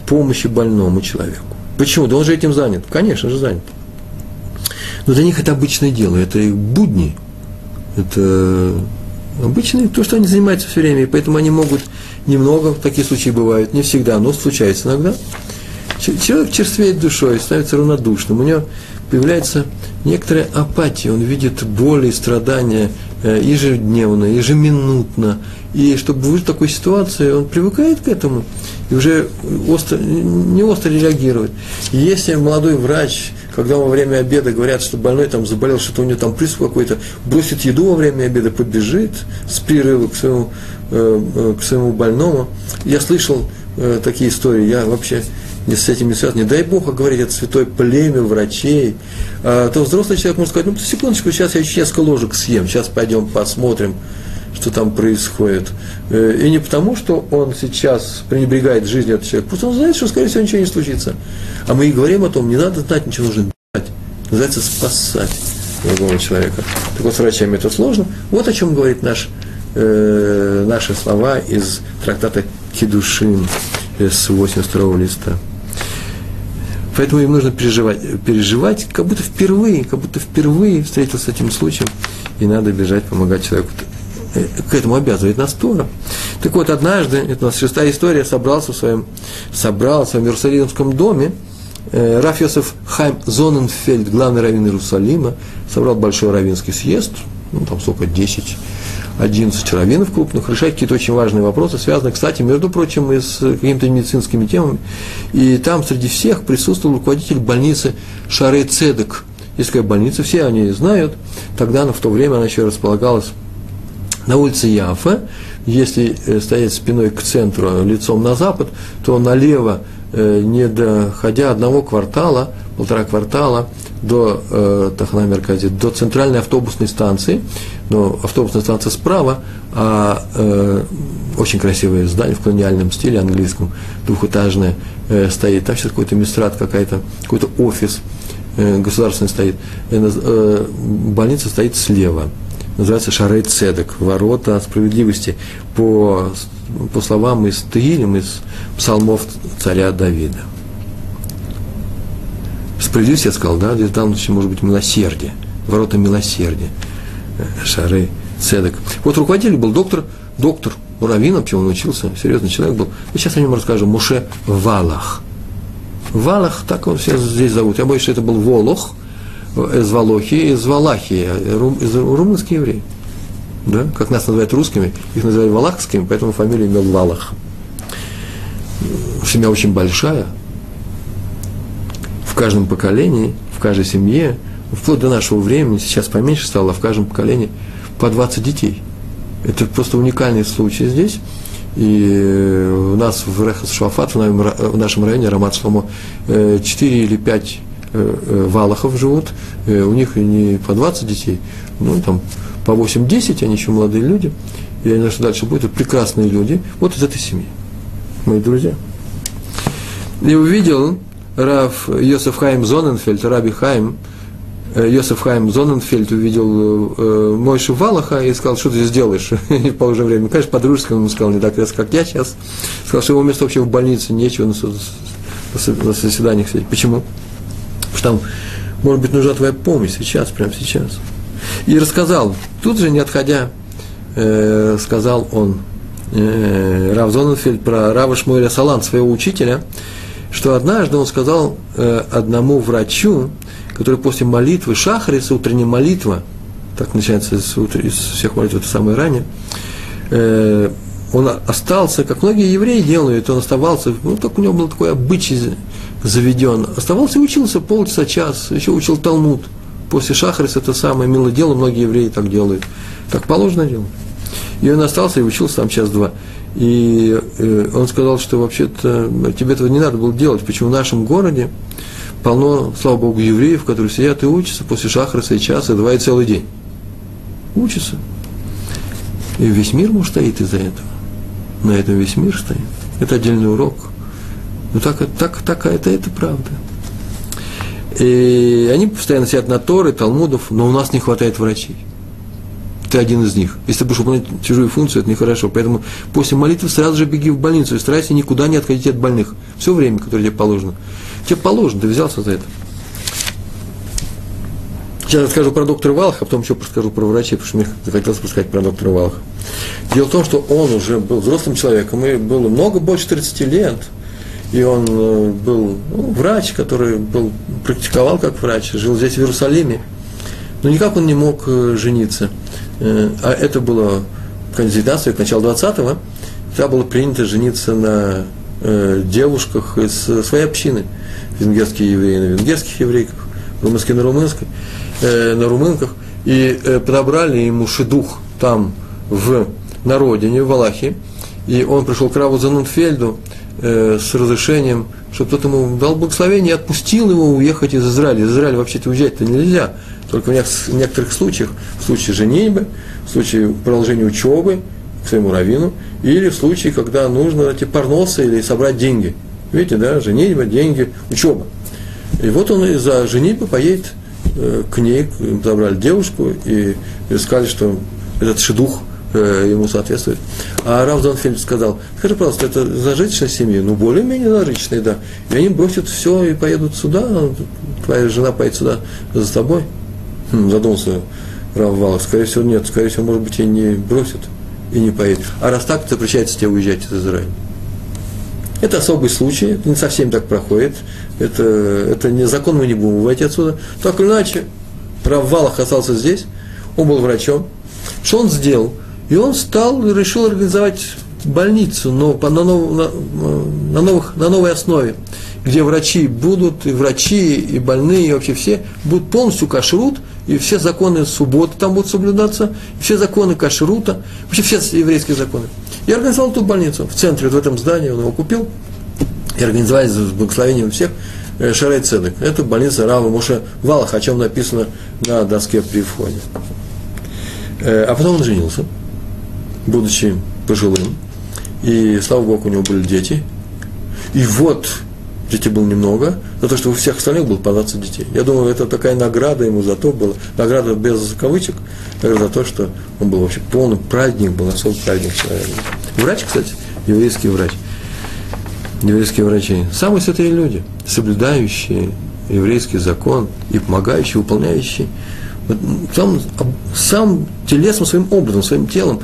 S1: помощи больному человеку. Почему? Да он же этим занят. Конечно же занят. Но для них это обычное дело, это их будни, это обычное, то, что они занимаются все время, и поэтому они могут немного, такие случаи бывают, не всегда, но случается иногда, Человек черствеет душой, становится равнодушным, у него появляется некоторая апатия, он видит боли страдания э, ежедневно, ежеминутно, и чтобы выжить в такой ситуации, он привыкает к этому и уже остро, не остро реагирует. И если молодой врач, когда во время обеда говорят, что больной там заболел, что-то у него там приступ какой-то, бросит еду во время обеда, побежит с прерыва к своему, э, э, к своему больному. Я слышал такие истории, я вообще не с этим не связано. Не дай Бог говорить, это святое племя врачей. А, то взрослый человек может сказать, ну, секундочку, сейчас я еще несколько ложек съем, сейчас пойдем посмотрим, что там происходит. Э, и не потому, что он сейчас пренебрегает жизнью этого человека, просто он знает, что, скорее всего, ничего не случится. А мы и говорим о том, не надо знать, ничего нужно делать. Называется спасать другого человека. Так вот, с врачами это сложно. Вот о чем говорит наш, э, наши слова из трактата Кедушин с 82 листа. Поэтому им нужно переживать, переживать, как будто впервые, как будто впервые встретился с этим случаем, и надо бежать, помогать человеку. К этому обязывает нас Тора. Так вот, однажды, это у нас шестая история, собрался в своем, собрал в Иерусалимском доме, э, Раф Йосеф Хайм Зоненфельд, главный раввин Иерусалима, собрал большой раввинский съезд, ну, там сколько, 10 11 раввинов крупных, решать какие-то очень важные вопросы, связанные, кстати, между прочим, и с какими-то медицинскими темами. И там среди всех присутствовал руководитель больницы Шары Цедек. Есть такая больница, все они знают. Тогда она в то время она еще располагалась на улице Яфа. Если э, стоять спиной к центру, лицом на запад, то налево, э, не доходя одного квартала, полтора квартала, до э, Тахна до центральной автобусной станции, но автобусная станция справа, а э, очень красивое здание в колониальном стиле английском, двухэтажное, э, стоит. Там сейчас какой-то мистрат, какая-то, какой-то офис э, государственный стоит. Э, э, больница стоит слева. Называется Шарей Цедек, ворота справедливости, по, по словам из Тегилем, из псалмов царя Давида. Справедливость, я сказал, да, здесь в данном случае может быть милосердие, ворота милосердия, шары, цедок. Вот руководитель был доктор, доктор, раввин вообще он учился, серьезный человек был. И сейчас о нем расскажем, Муше Валах. Валах, так он все здесь зовут. Я боюсь, что это был Волох из Волохи, из Валахии, из румынский еврей. Да? Как нас называют русскими, их называют валахскими, поэтому фамилия имел Валах. Семья очень большая, в каждом поколении, в каждой семье, вплоть до нашего времени, сейчас поменьше стало, в каждом поколении по 20 детей. Это просто уникальный случай здесь. И у нас в Рехас Шуафат, в нашем районе, Рамат Шломо, 4 или 5 э, э, валахов живут, э, у них не по 20 детей, ну, там, по 8-10, они еще молодые люди, не знаю, что дальше будет, это прекрасные люди, вот из этой семьи, мои друзья. И увидел, Рав Йосеф Хайм Зоненфельд, Раби Хайм, э, Йосеф Хайм Зоненфельд увидел э, Мойшу Валаха и сказал, что ты здесь делаешь *laughs* по уже время. Конечно, по-дружески он ему сказал, не так резко, как я сейчас. Сказал, что его место вообще в больнице, нечего на, на заседаниях сидеть. Почему? Там, может быть, нужна твоя помощь сейчас, прямо сейчас. И рассказал, тут же, не отходя, э, сказал он, э, Рав Зоненфельд про Рава Шмуэля Салан, своего учителя, что однажды он сказал э, одному врачу, который после молитвы, шахриса, утренняя молитва, так начинается из, из всех молитв, это самое ранее, э, он остался, как многие евреи делают, он оставался, ну, так у него был такой обычай заведен, оставался и учился полчаса, час, еще учил Талмуд. После шахриса это самое милое дело, многие евреи так делают. Так положено делать. И он остался и учился там час-два. И э, он сказал, что вообще-то тебе этого не надо было делать. Почему в нашем городе полно, слава Богу, евреев, которые сидят и учатся после шахраса и часа, два и целый день. Учатся. И весь мир, может, стоит из-за этого. На этом весь мир стоит. Это отдельный урок. Ну так, так, так это, это правда. И они постоянно сидят на Торы, Талмудов, но у нас не хватает врачей ты один из них. Если ты будешь выполнять чужую функцию, это нехорошо. Поэтому после молитвы сразу же беги в больницу и старайся никуда не отходить от больных. Все время, которое тебе положено. Тебе положено, ты взялся за это. Сейчас расскажу про доктора Валаха, а потом еще расскажу про врачей, потому что мне захотелось рассказать про доктора Валаха. Дело в том, что он уже был взрослым человеком, и было много больше 30 лет. И он э, был ну, врач, который был, практиковал как врач, жил здесь, в Иерусалиме, но никак он не мог э, жениться. Э, а это было конец 19 века, начало 20-го, тогда было принято жениться на девушках из своей общины. Венгерские евреи на венгерских еврейках, румынские на румынской, на румынках. И подобрали ему шедух там, в, на родине, в Валахии. И он пришел к Раву Занунфельду, э, с разрешением, чтобы тот ему дал благословение и отпустил его уехать из Израиля. Из Израиля вообще-то уезжать-то нельзя. Только в некоторых случаях, в случае женитьбы, в случае продолжения учебы к своему раввину, или в случае, когда нужно найти парносы или собрать деньги. Видите, да, женитьба, деньги, учеба. И вот он из-за женитьбы поедет э, к ней, забрали девушку и сказали, что этот шедух – Э, ему соответствует. А Рав Донфельд сказал, скажи, пожалуйста, это зажиточная семья? Ну, более-менее зажиточная, да. И они бросят все и поедут сюда, твоя жена поедет сюда за тобой. Хм, задумался Рав Валах, скорее всего, нет, скорее всего, может быть, и не бросят, и не поедет. А раз так, запрещается тебе уезжать из Израиля. Это особый случай, это не совсем так проходит, это, это не закон, мы не будем выводить отсюда. Так или иначе, Рав Валах остался здесь, он был врачом. Что он сделал? И он стал и решил организовать больницу но, на, нов, на, на, новых, на новой основе, где врачи будут, и врачи, и больные, и вообще все будут полностью кашрут, и все законы субботы там будут соблюдаться, и все законы кашрута, вообще все еврейские законы. Я организовал эту больницу в центре, вот в этом здании, он его купил, и организовали с благословением всех э, Шарай Цедек. Это больница Рава Моше Валах, о чем написано на доске при входе. Э, а потом он женился – будучи пожилым, и, слава Богу, у него были дети. И вот, детей было немного, за то, что у всех остальных было по 20 детей. Я думаю, это такая награда ему за то была, награда без кавычек, за то, что он был вообще полный праздник, был особый праздник человека. Врач, кстати, еврейский врач, еврейские врачи, самые святые люди, соблюдающие еврейский закон и помогающие, выполняющие сам, сам телесным своим образом, своим телом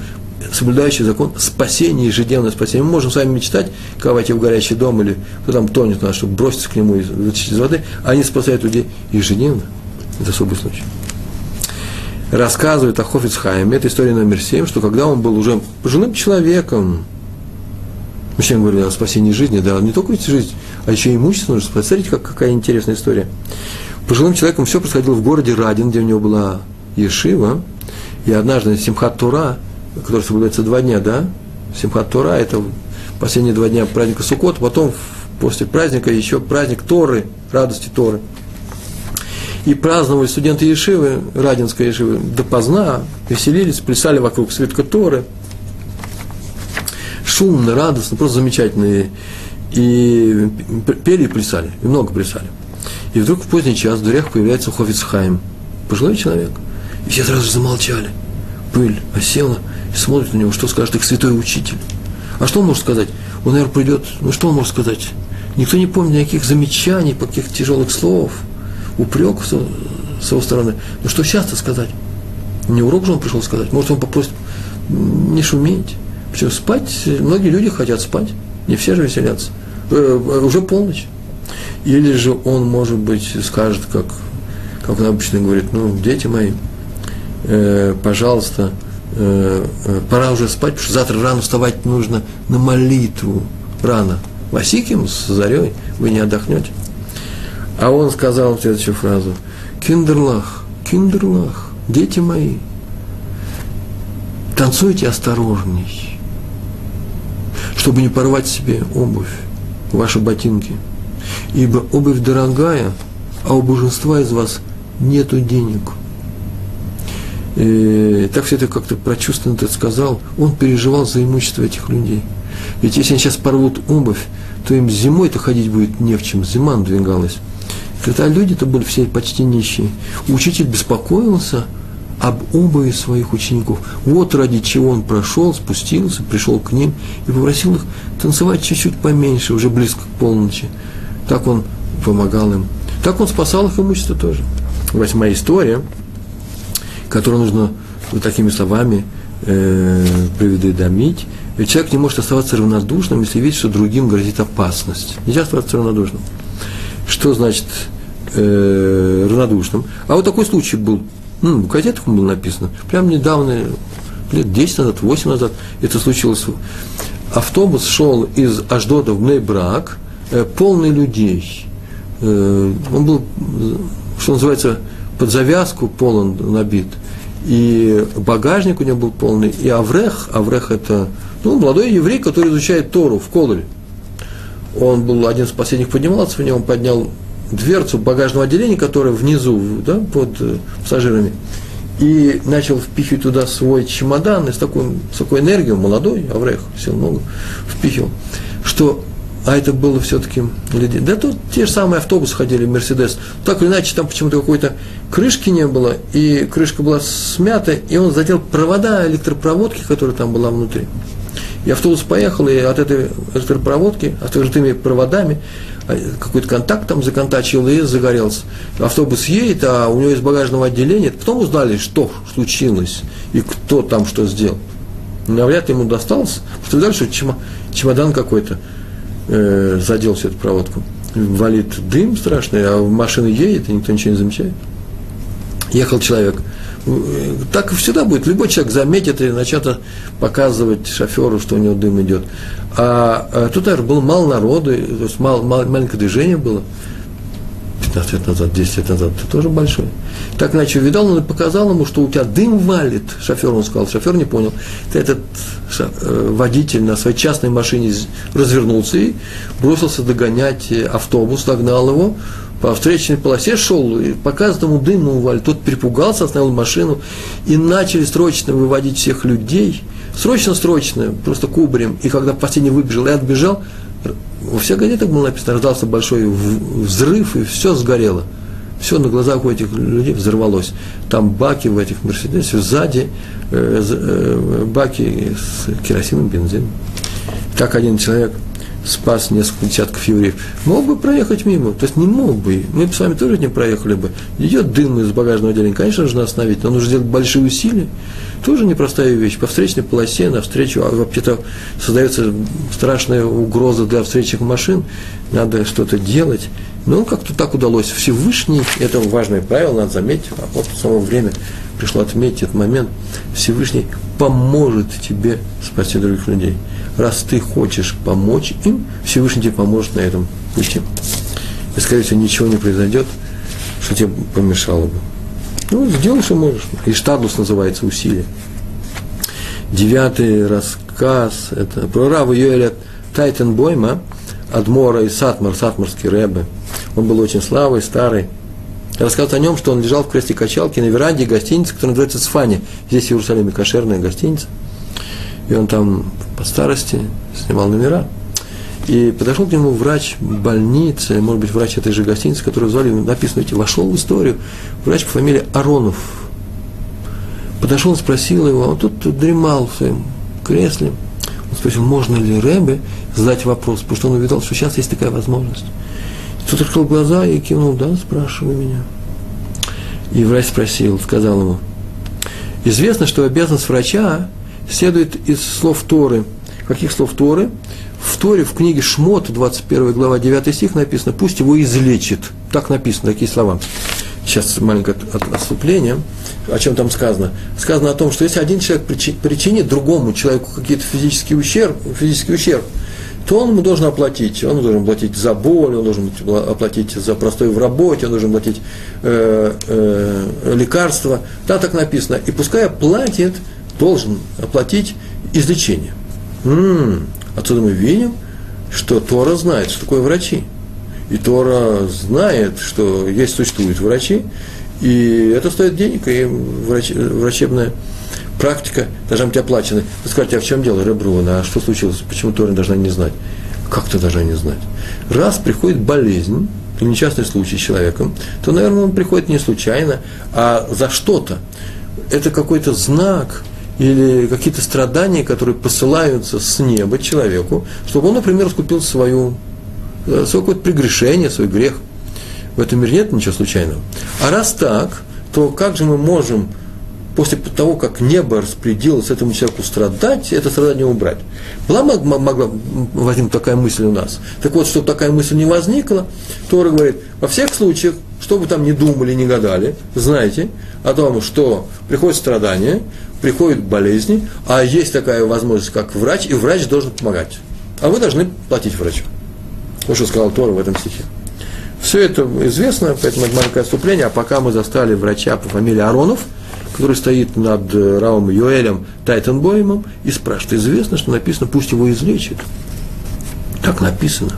S1: соблюдающий закон спасения, ежедневное спасение. Мы можем с вами мечтать, как войти в горячий дом или кто там тонет надо, чтобы броситься к нему и вытащить из воды. Они спасают людей ежедневно. Это особый случай. Рассказывает о Хофицхайме, это история номер семь, что когда он был уже пожилым человеком, мы сегодня говорили о спасении жизни, да, не только ведь жизнь, а еще и имущество нужно спасать. Смотрите, как, какая интересная история. Пожилым человеком все происходило в городе Радин, где у него была Ешива, и однажды Симхат Тура – который соблюдается два дня, да? Симхат Тора – это последние два дня праздника Суккот, потом после праздника еще праздник Торы, радости Торы. И праздновали студенты Ешивы, Радинской Ешивы, допоздна, веселились, плясали вокруг свитка Торы. Шумно, радостно, просто замечательные. И пели и плясали, и много плясали. И вдруг в поздний час в дверях появляется Хофицхайм, пожилой человек. И все сразу же замолчали. Пыль осела – и смотрит на него, что скажет их святой учитель. А что он может сказать? Он, наверное, придет, ну что он может сказать? Никто не помнит никаких замечаний, каких тяжелых слов, упреков с, его стороны. Ну что сейчас-то сказать? Не урок же он пришел сказать. Может, он попросит не шуметь. Почему спать? Многие люди хотят спать. Не все же веселятся. Э, э, уже полночь. Или же он, может быть, скажет, как, как он обычно говорит, ну, дети мои, э, пожалуйста, пора уже спать, потому что завтра рано вставать нужно на молитву. Рано. Васиким с зарей вы не отдохнете. А он сказал следующую фразу. Киндерлах, киндерлах, дети мои, танцуйте осторожней, чтобы не порвать себе обувь, ваши ботинки. Ибо обувь дорогая, а у божества из вас нету денег – и так все это как-то прочувственно это сказал, он переживал за имущество этих людей. Ведь если они сейчас порвут обувь, то им зимой-то ходить будет не в чем, зима надвигалась. Когда люди-то были все почти нищие. Учитель беспокоился об обуви своих учеников. Вот ради чего он прошел, спустился, пришел к ним и попросил их танцевать чуть-чуть поменьше, уже близко к полночи. Так он помогал им. Так он спасал их имущество тоже. Восьмая история – которую нужно вот такими словами э, приведомить. И человек не может оставаться равнодушным, если видит, что другим грозит опасность. Нельзя оставаться равнодушным. Что значит э, равнодушным? А вот такой случай был, ну, в газетах было написано, прямо недавно, лет 10 назад, 8 назад это случилось. Автобус шел из Аждода в Нейбрак, э, полный людей. Э, он был, что называется, под завязку полон набит. И багажник у него был полный, и Аврех, Аврех это ну, молодой еврей, который изучает Тору в Колоре. Он был один из последних поднимался в нем, поднял дверцу багажного отделения, которое внизу, да, под э, пассажирами, и начал впихивать туда свой чемодан и с такой, с такой энергией, молодой, Аврех, сил много, впихивал, что а это было все-таки людей. Да тут те же самые автобусы ходили, Мерседес. Так или иначе, там почему-то какой-то крышки не было, и крышка была смята, и он задел провода электропроводки, которая там была внутри. И автобус поехал, и от этой электропроводки, открытыми проводами, а, какой-то контакт там законтачил и загорелся. Автобус едет, а у него из багажного отделения, потом узнали, что случилось и кто там что сделал. Навряд ли ему досталось, потому что что чемодан какой-то э, задел всю эту проводку. Валит дым страшный, а машина едет, и никто ничего не замечает. Ехал человек. Так всегда будет. Любой человек заметит и начнет показывать шоферу, что у него дым идет. А, а тут, наверное, было мало народу, то есть мало, мало, маленькое движение было. 15 лет назад, 10 лет назад, ты тоже большой. Так иначе увидал, он и показал ему, что у тебя дым валит. Шофер, он сказал, шофер не понял. Этот э, водитель на своей частной машине развернулся и бросился догонять автобус, догнал его, по встречной полосе шел, и показывает ему дым ему валит. Тот перепугался, остановил машину, и начали срочно выводить всех людей. Срочно-срочно, просто кубарем. И когда последний выбежал и отбежал, во всех газетах было написано, раздался большой взрыв, и все сгорело. Все на глазах у этих людей взорвалось. Там баки в этих Мерседесе, сзади э, э, баки с керосином, бензином. Так один человек спас несколько десятков евреев, мог бы проехать мимо, то есть не мог бы, мы бы с вами тоже не проехали бы. Идет дым из багажного отделения, конечно, нужно остановить, но нужно сделать большие усилия. Тоже непростая вещь. По встречной полосе, навстречу, а вообще-то создается страшная угроза для встречных машин, надо что-то делать. Но как-то так удалось. Всевышний, это важное правило, надо заметить, а вот в само время пришло отметить этот момент, Всевышний поможет тебе спасти других людей. Раз ты хочешь помочь им, Всевышний тебе поможет на этом пути. И, скорее всего, ничего не произойдет, что тебе помешало бы. Ну, сделай, что можешь. И штадлус называется усилие. Девятый рассказ, это про Раву Йоэля Тайтенбойма, Адмора и Сатмар, Сатмарский Рэбе. Он был очень славый, старый. Рассказывает о нем, что он лежал в кресле качалки на веранде гостиницы, которая называется Сфани. Здесь в Иерусалиме кошерная гостиница. И он там по старости снимал номера. И подошел к нему врач больницы, может быть, врач этой же гостиницы, который звали, написано, видите, вошел в историю, врач по фамилии Аронов. Подошел, спросил его, он тут дремал в своем кресле. Он спросил, можно ли Рэбе задать вопрос, потому что он увидел, что сейчас есть такая возможность. Тот открыл глаза и кивнул, да, спрашивай меня. И врач спросил, сказал ему, известно, что обязанность врача следует из слов Торы. Каких слов Торы? В Торе, в книге Шмот, 21 глава, 9 стих написано, пусть его излечит. Так написано, такие слова. Сейчас маленькое отступление. О чем там сказано? Сказано о том, что если один человек причинит другому человеку какие-то физический ущерб, физический ущерб, то он ему должен оплатить. Он должен платить за боль, он должен оплатить за простой в работе, он должен платить э, э, лекарства. Да, так написано. И пускай платит, должен оплатить излечение. М-м, Отсюда мы видим, что Тора знает, что такое врачи. И Тора знает, что есть, существуют врачи, и это стоит денег, и врач, врачебная практика должна быть оплачена. Вы скажете, а в чем дело, Реброна, а что случилось, почему Тора должна не знать? Как ты должна не знать? Раз приходит болезнь, или несчастный случай с человеком, то, наверное, он приходит не случайно, а за что-то. Это какой-то знак, или какие-то страдания, которые посылаются с неба человеку, чтобы он, например, скупил свою, э, свое какое-то прегрешение, свой грех. В этом мире нет ничего случайного. А раз так, то как же мы можем после того, как небо распределилось этому человеку страдать, это страдание убрать. Была могла возникнуть такая мысль у нас. Так вот, чтобы такая мысль не возникла, Тора говорит, во всех случаях, что вы там не думали, не гадали, знайте о том, что приходит страдание, приходят болезни, а есть такая возможность, как врач, и врач должен помогать. А вы должны платить врачу. Вот что сказал Тора в этом стихе. Все это известно, поэтому это маленькое отступление. А пока мы застали врача по фамилии Аронов, который стоит над э, Раум Йоэлем Тайтенбоймом и спрашивает, известно, что написано, пусть его излечит. Так написано.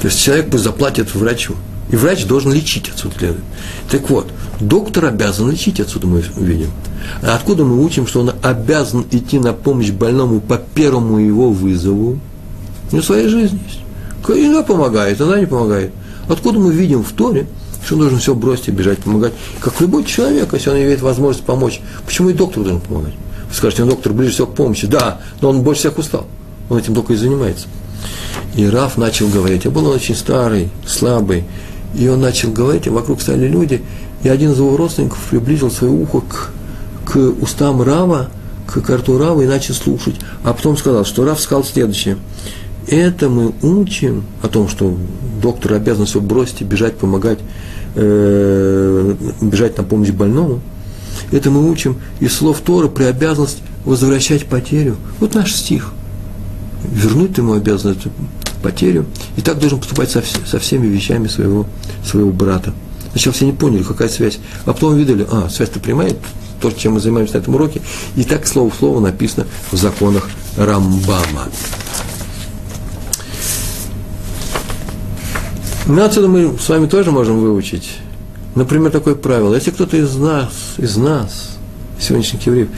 S1: То есть человек пусть заплатит врачу. И врач должен лечить отсюда следует. Так вот, доктор обязан лечить, отсюда мы видим. А откуда мы учим, что он обязан идти на помощь больному по первому его вызову? У него своя жизнь есть. Иногда помогает, иногда не помогает. Откуда мы видим в Торе, что нужно все бросить и бежать помогать? Как любой человек, если он имеет возможность помочь, почему и доктор должен помогать? Вы скажете, ну, доктор ближе всего к помощи. Да, но он больше всех устал. Он этим только и занимается. И Раф начал говорить, а был он очень старый, слабый, и он начал говорить, и вокруг стали люди, и один из его родственников приблизил свое ухо к, к устам Рава, к карту Рава и начал слушать. А потом сказал, что Рав сказал следующее. Это мы учим о том, что доктор обязан все бросить и бежать, помогать, э, бежать на помощь больному. Это мы учим из слов Тора при обязанности возвращать потерю. Вот наш стих. Вернуть ему обязанность потерю. И так должен поступать со, со всеми вещами своего, своего брата. Сначала все не поняли, какая связь. А потом увидели, а, связь-то прямая, то, чем мы занимаемся на этом уроке. И так слово в слово написано в законах Рамбама. Ну, отсюда мы с вами тоже можем выучить, например, такое правило. Если кто-то из нас, из нас, сегодняшних евреев,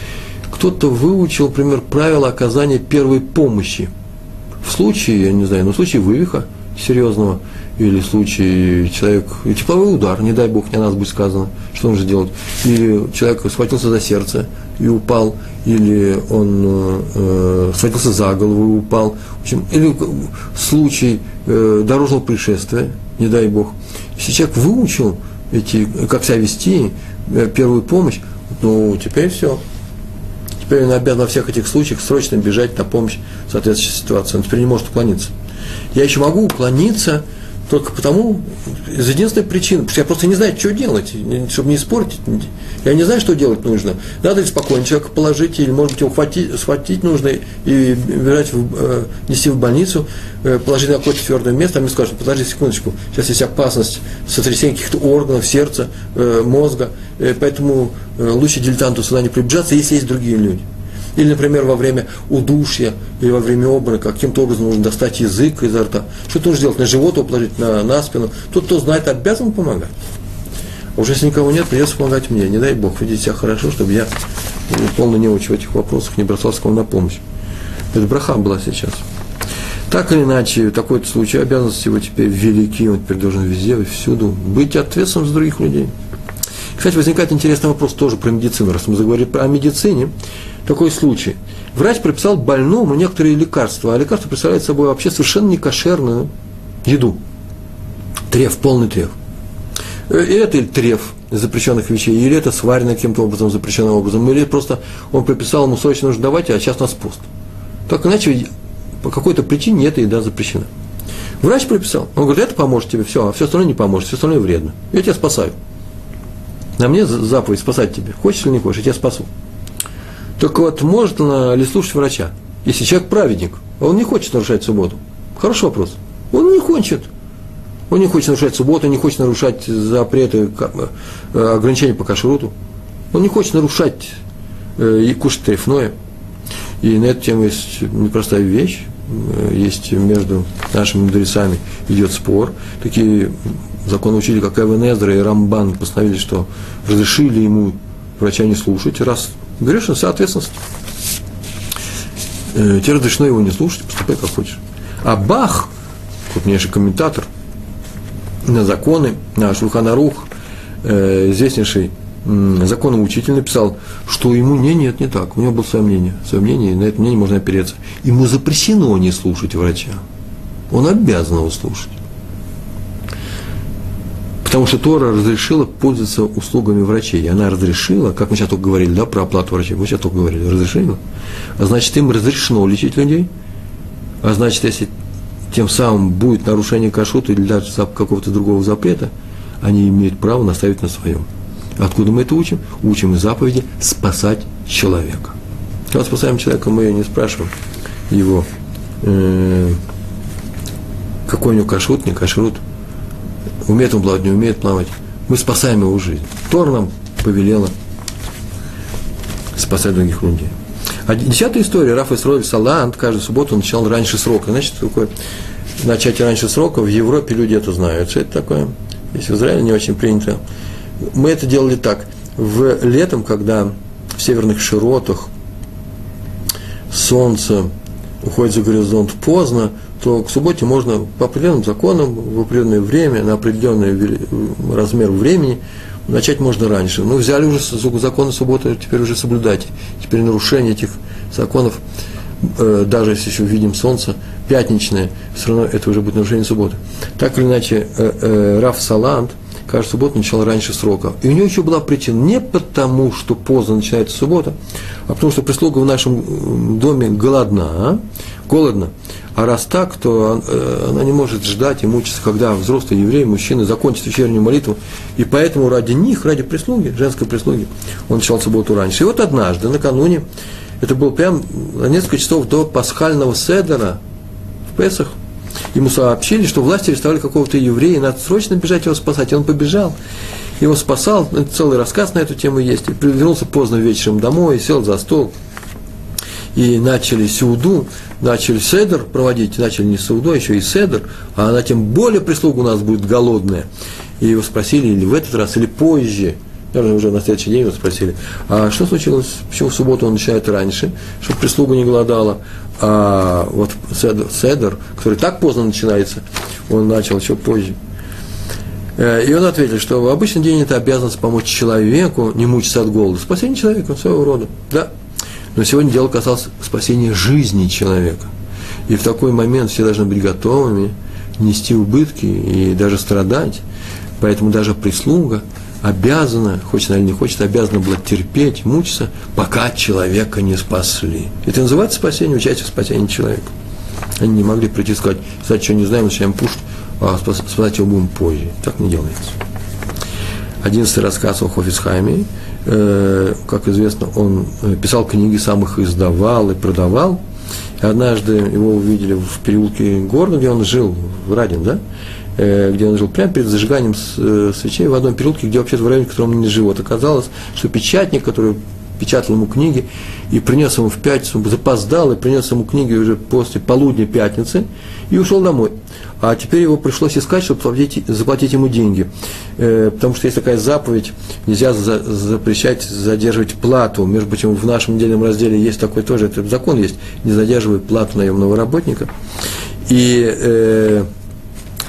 S1: кто-то выучил, например, правило оказания первой помощи – в случае, я не знаю, ну, в случае вывиха серьезного, или в случае человек, тепловой удар, не дай бог, не о нас будет сказано, что он же делать, или человек схватился за сердце и упал, или он э, схватился за голову и упал, в общем, или случай э, дорожного происшествия, не дай бог. Если человек выучил эти, как себя вести, э, первую помощь, ну, теперь все, теперь он обязан во всех этих случаях срочно бежать на помощь соответствующей ситуации. Он теперь не может уклониться. Я еще могу уклониться только потому, из единственной причины, потому что я просто не знаю, что делать, чтобы не испортить. Я не знаю, что делать нужно. Надо ли спокойно человека положить, или, может быть, его хватить, схватить нужно и бежать, в, э, нести в больницу, э, положить на какое-то твердое место, а мне скажут, подожди секундочку, сейчас есть опасность сотрясения каких-то органов, сердца, э, мозга, э, поэтому э, лучше дилетанту сюда не приближаться, если есть другие люди. Или, например, во время удушья или во время обморока каким-то образом нужно достать язык изо рта. Что ты нужно делать? На живот его положить, на, на спину. Тот, кто знает, обязан помогать. А уже если никого нет, придется помогать мне. Не дай Бог, ведите себя хорошо, чтобы я полно неуч в этих вопросах не бросался к вам на помощь. Это браха была сейчас. Так или иначе, такой случай, обязанности его теперь велики, он теперь должен везде всюду быть ответственным за других людей. Кстати, возникает интересный вопрос тоже про медицину. Раз мы заговорили про медицине, такой случай. Врач прописал больному некоторые лекарства, а лекарство представляет собой вообще совершенно некошерную еду. Треф, полный треф. Э, и это треф запрещенных вещей, или это сварено каким-то образом, запрещенным образом, или просто он прописал ему срочно нужно давать, а сейчас у нас пост. Так иначе по какой-то причине эта еда запрещена. Врач прописал. Он говорит, это поможет тебе, все, а все остальное не поможет, все остальное вредно. Я тебя спасаю. На мне заповедь спасать тебя. Хочешь или не хочешь, я тебя спасу. Так вот, может ли слушать врача? Если человек праведник, а он не хочет нарушать субботу. Хороший вопрос. Он не хочет. Он не хочет нарушать субботу, не хочет нарушать запреты, э, ограничения по кашруту. Он не хочет нарушать э, и кушать трефное. И на эту тему есть непростая вещь. Э, есть между нашими мудрецами идет спор. Такие законы учили, как Эвен и Рамбан постановили, что разрешили ему врача не слушать, раз Говоришь, что соответственность. Э, тебе разрешено его не слушать, поступай как хочешь. А Бах, крупнейший комментатор на законы, на Шулханарух, э, известнейший э, законный учитель написал, что ему не, нет, не так. У него было свое мнение. Свое мнение, и на это мнение можно опереться. Ему запрещено не слушать врача. Он обязан его слушать. Потому что Тора разрешила пользоваться услугами врачей. Она разрешила, как мы сейчас только говорили, да, про оплату врачей, мы сейчас только говорили, разрешила. А значит, им разрешено лечить людей. А значит, если тем самым будет нарушение кашута или даже какого-то другого запрета, они имеют право наставить на своем. Откуда мы это учим? Учим из заповеди спасать человека. Когда спасаем человека, мы не спрашиваем его, э, какой у него кашрут, не кашрут, умеет он плавать, не умеет плавать. Мы спасаем его жизнь. Тор нам повелела спасать других людей. А десятая история. Раф Исроэль Салант каждую субботу начинал раньше срока. Значит, такое начать раньше срока. В Европе люди это знают. Что это такое? Если в Израиле не очень принято. Мы это делали так. В летом, когда в северных широтах солнце уходит за горизонт поздно, то к субботе можно по определенным законам, в определенное время, на определенный размер времени, начать можно раньше. Ну, взяли уже законы субботы, теперь уже соблюдайте. Теперь нарушение этих законов, э, даже если еще видим солнце, пятничное, все равно это уже будет нарушение субботы. Так или иначе, э, э, Раф Салант, каждую субботу начал раньше срока. И у него еще была причина не потому, что поздно начинается суббота, а потому что прислуга в нашем доме голодна, голодна. А раз так, то э, она не может ждать и мучиться, когда взрослые евреи, мужчины закончат вечернюю молитву. И поэтому ради них, ради прислуги, женской прислуги, он начал субботу раньше. И вот однажды, накануне, это было прям на несколько часов до пасхального седера в Песах, ему сообщили, что власти арестовали какого-то еврея, и надо срочно бежать его спасать. И он побежал, его спасал, целый рассказ на эту тему есть, и вернулся поздно вечером домой, сел за стол, и начали сеуду, начали седер проводить, начали не сеуду, а еще и седер, а она тем более прислуга у нас будет голодная. И его спросили, или в этот раз, или позже, наверное, уже на следующий день его спросили, а что случилось, почему в субботу он начинает раньше, чтобы прислуга не голодала, а вот седер, седер, который так поздно начинается, он начал еще позже. Э, и он ответил, что в обычный день это обязанность помочь человеку не мучиться от голода, спасение человека своего рода. Да, но сегодня дело касалось спасения жизни человека. И в такой момент все должны быть готовыми нести убытки и даже страдать. Поэтому даже прислуга обязана, хочет или не хочет, обязана была терпеть, мучиться, пока человека не спасли. Это называется спасение, участие в спасении человека. Они не могли прийти и сказать, кстати, что не знаем, начинаем пушить, а спасать его будем позже. Так не делается. Одиннадцатый рассказ о Хофисхайме – Э, как известно, он э, писал книги, сам их издавал и продавал. Однажды его увидели в переулке города, где он жил, в Радин, да? Э, где он жил прямо перед зажиганием свечей в одном переулке, где вообще в районе, в котором он не живет. Оказалось, что печатник, который печатал ему книги и принес ему в пятницу, запоздал и принес ему книги уже после полудня пятницы и ушел домой а теперь его пришлось искать, чтобы заплатить, заплатить ему деньги. Э, потому что есть такая заповедь, нельзя за, запрещать задерживать плату. Между прочим, в нашем недельном разделе есть такой тоже, этот закон есть, не задерживать плату наемного работника. И э,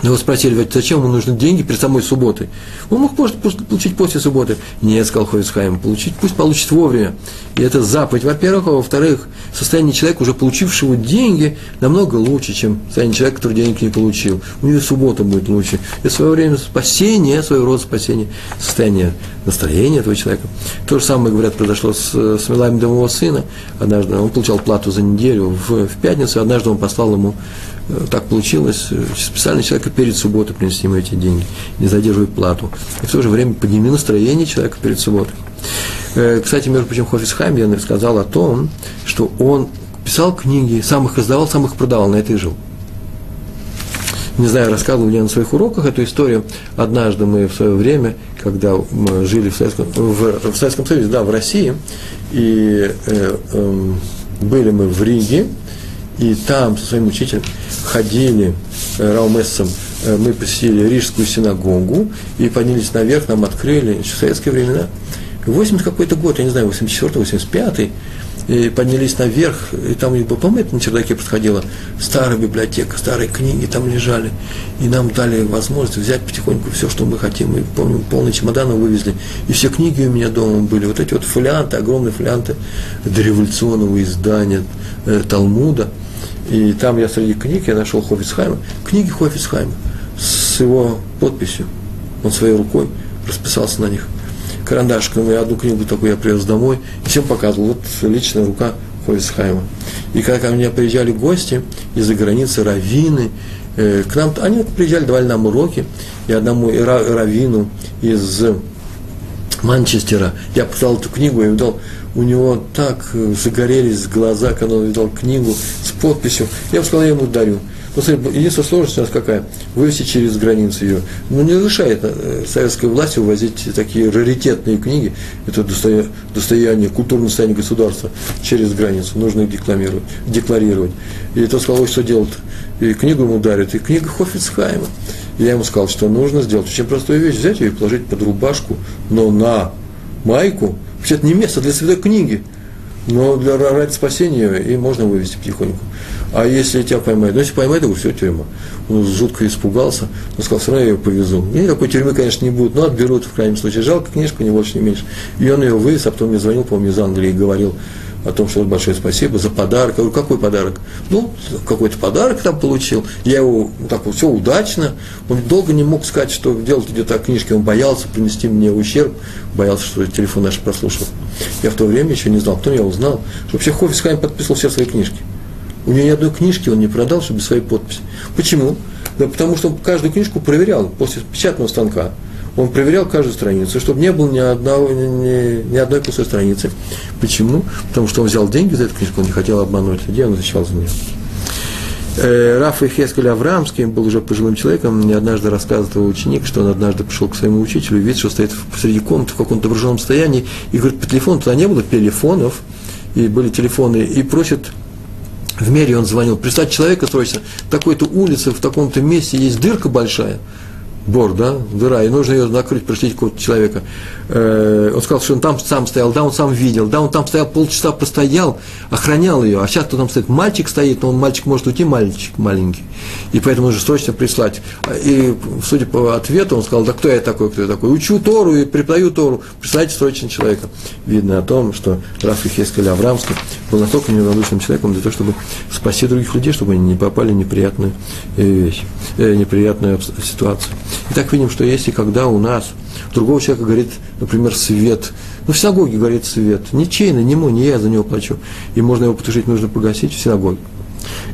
S1: его спросили, зачем ему нужны деньги перед самой субботой? Он мог может, получить после субботы. Нет, сказал Хойсхайм, получить, пусть получит вовремя. И это заповедь, во-первых, а во-вторых, состояние человека, уже получившего деньги, намного лучше, чем состояние человека, который денег не получил. У него суббота будет лучше. Это в свое время спасение, своего рода спасение, состояние настроения этого человека. То же самое, говорят, произошло с, с Милаем его сына. Однажды он получал плату за неделю в, в пятницу, однажды он послал ему так получилось, специально человека перед субботой принести ему эти деньги, не задерживать плату. И в то же время подними настроение человека перед субботой. Э, кстати, между прочим, Хофисхайм я рассказал о том, что он писал книги, сам их издавал, сам их продавал, на это и жил. Не знаю, рассказывал ли я на своих уроках эту историю. Однажды мы в свое время, когда мы жили в Советском, в, в Советском Союзе, да, в России, и э, э, были мы в Риге, и там со своим учителем ходили э, Раумессом, э, мы посетили Рижскую синагогу и поднялись наверх, нам открыли, еще в советские времена, 80 какой-то год, я не знаю, 84 85 и поднялись наверх, и там, по-моему, на чердаке происходила старая библиотека, старые книги там лежали, и нам дали возможность взять потихоньку все, что мы хотим, и помню, полный чемодан вывезли, и все книги у меня дома были, вот эти вот фолианты, огромные фолианты дореволюционного издания э, Талмуда – и там я среди книг, я нашел Хофицхайма, книги Хофицхайма с его подписью. Он своей рукой расписался на них карандашком, и одну книгу такую я привез домой, и всем показывал, вот личная рука Ховисхайма. И когда ко мне приезжали гости из-за границы, раввины, э, к нам, они приезжали, давали нам уроки, и одному раввину из Манчестера, я показал эту книгу, и видал, у него так э, загорелись глаза, когда он видал книгу с подписью. Я бы сказал, я ему дарю. Смотри, единственная сложность у нас какая? Вывести через границу ее. Ну, не разрешает э, советская власть увозить такие раритетные книги, это достояние, достояние культурное состояние государства через границу. Нужно их декларировать. декларировать. И тот сказал, что делать? И книгу ему дарят, и книга Хофицхайма. Я ему сказал, что нужно сделать очень простую вещь, взять ее и положить под рубашку, но на майку. Вообще, это не место для святой книги, но для ради спасения и можно вывести потихоньку. А если тебя поймают? Ну, если поймают, то все, тюрьма. Он жутко испугался, но сказал, все равно я ее повезу. И никакой тюрьмы, конечно, не будет, но отберут в крайнем случае. Жалко книжку, не больше, не меньше. И он ее вывез, а потом мне звонил, по-моему, из Англии и говорил, о том, что вот большое спасибо за подарок. Я говорю, какой подарок? Ну, какой-то подарок там получил. Я его, так вот, все удачно. Он долго не мог сказать, что делать идет о книжке. Он боялся принести мне ущерб, боялся, что телефон наш прослушал. Я в то время еще не знал. Потом я узнал, что вообще Хофис Хайм подписывал все свои книжки. У него ни одной книжки он не продал, чтобы без своей подписи. Почему? Да потому что он каждую книжку проверял после печатного станка. Он проверял каждую страницу, чтобы не было ни, одного, ни, ни одной пустой страницы. Почему? Потому что он взял деньги за эту книжку, он не хотел обмануть людей, он отвечал за нее. Э, Раф Ихескель Аврамский был уже пожилым человеком, мне однажды рассказывал ученик, что он однажды пришел к своему учителю и видит, что стоит посреди комнаты в каком-то напряженном состоянии, и говорит, по телефону, туда не было телефонов, и были телефоны, и просит в мере он звонил, прислать человека срочно, такой-то улице, в таком-то месте есть дырка большая, бор, да, дыра, и нужно ее накрыть, пришлите какого-то человека. Э, он сказал, что он там сам стоял, да, он сам видел, да, он там стоял полчаса, простоял, охранял ее, а сейчас кто там стоит, мальчик стоит, но он мальчик может уйти, мальчик маленький, и поэтому нужно срочно прислать. И, судя по ответу, он сказал, да кто я такой, кто я такой, учу Тору и преподаю Тору, присылайте срочно человека. Видно о том, что Раф Ихескель Аврамский был настолько неравнодушным человеком для того, чтобы спасти других людей, чтобы они не попали в неприятную э, вещь, э, неприятную ситуацию. И так видим, что если когда у нас другого человека горит, например, свет, ну, в синагоге горит свет, ничейно, не ему, не я за него плачу, и можно его потушить, нужно погасить в синагоге.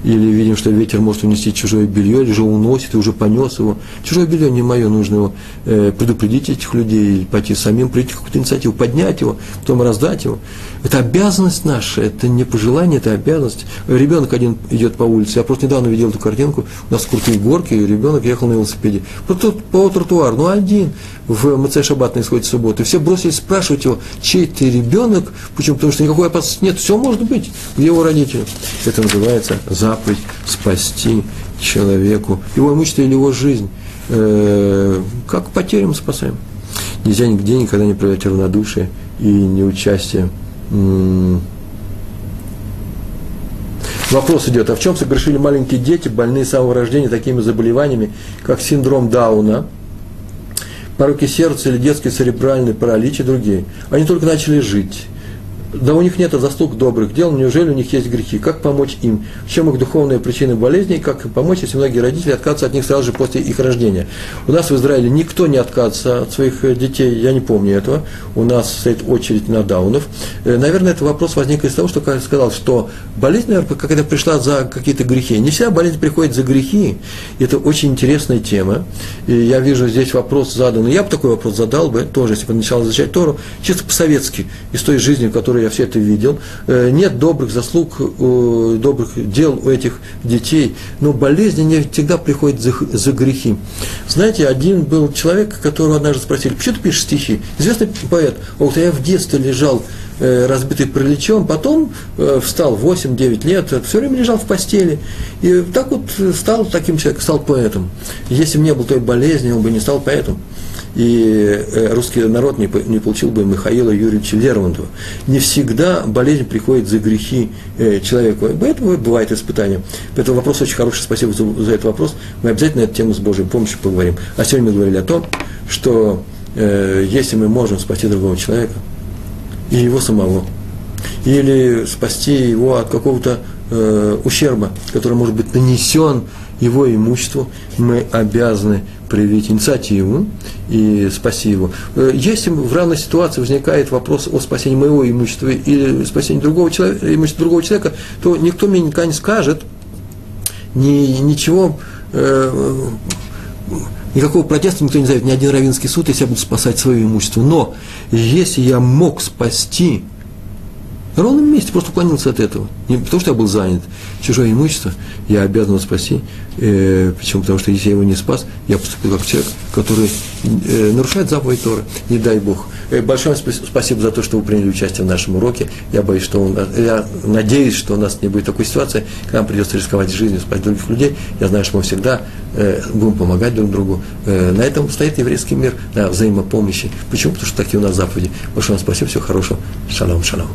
S1: Или видим, что ветер может унести чужое белье, или же уносит и уже понес его. Чужое белье не мое, нужно его э, предупредить этих людей, пойти самим, прийти какую-то инициативу, поднять его, потом раздать его. Это обязанность наша, это не пожелание, это обязанность. Ребенок один идет по улице, я просто недавно видел эту картинку, у нас крутые горки, и ребенок ехал на велосипеде. По, по тротуару, ну один, в МЦ Шаббат на исходе субботы. Все бросились спрашивать его, чей ты ребенок, почему? Потому что никакой опасности нет, все может быть, где его родители. Это называется заповедь спасти человеку его имущество или его жизнь. Э, как потерям спасаем. Нельзя нигде никогда не проявлять равнодушие и неучастие. Вопрос идет, а в чем согрешили маленькие дети, больные с самого рождения такими заболеваниями, как синдром Дауна, пороки сердца или детский церебральный паралич и другие? Они только начали жить да у них нет заслуг добрых дел, неужели у них есть грехи? Как помочь им? В чем их духовные причины болезней? Как им помочь, если многие родители отказываются от них сразу же после их рождения? У нас в Израиле никто не отказывается от своих э, детей, я не помню этого. У нас стоит очередь на даунов. Э, наверное, этот вопрос возник из того, что я сказал, что болезнь, наверное, когда пришла за какие-то грехи. Не вся болезнь приходит за грехи. Это очень интересная тема. И я вижу здесь вопрос задан. Я бы такой вопрос задал бы, тоже, если бы начал изучать Тору, чисто по-советски, из той жизни, которую я все это видел. Э, нет добрых заслуг, э, добрых дел у этих детей, но болезни не всегда приходят за, за грехи. Знаете, один был человек, которого однажды спросили, почему ты пишешь стихи? Известный поэт, вот я в детстве лежал э, разбитый параличом, потом встал 8-9 лет, все время лежал в постели. И так вот стал таким человеком, стал поэтом. Если бы не было той болезни, он бы не стал поэтом и э, русский народ не, не получил бы Михаила Юрьевича Лермонтова. Не всегда болезнь приходит за грехи э, человеку. Поэтому бывает испытание. Поэтому вопрос очень хороший. Спасибо за, за этот вопрос. Мы обязательно эту тему с Божьей помощью поговорим. А сегодня мы говорили о том, что э, если мы можем спасти другого человека, и его самого, или спасти его от какого-то э, ущерба, который может быть нанесен его имуществу, мы обязаны проявить инициативу и спаси его. Э, если в равной ситуации возникает вопрос о спасении моего имущества или спасении другого человека, имущества другого человека, то никто мне никогда не скажет ни, ничего, э, никакого протеста никто не зовет, ни один равинский суд, если я буду спасать свое имущество. Но если я мог спасти на ровном месте, просто уклонился от этого. Не потому, что я был занят. Чужое имущество я обязан его спасти. Э, почему? Потому что если я его не спас, я поступил как человек, который э, нарушает заповедь Торы. Не дай Бог. Э, большое спасибо за то, что вы приняли участие в нашем уроке. Я боюсь, что он, я надеюсь, что у нас не будет такой ситуации, когда нам придется рисковать жизнью, спасать других людей. Я знаю, что мы всегда э, будем помогать друг другу. Э, на этом стоит еврейский мир, на взаимопомощи. Почему? Потому что такие у нас заповеди. Большое вам спасибо, всего хорошего. Шалом, шалом.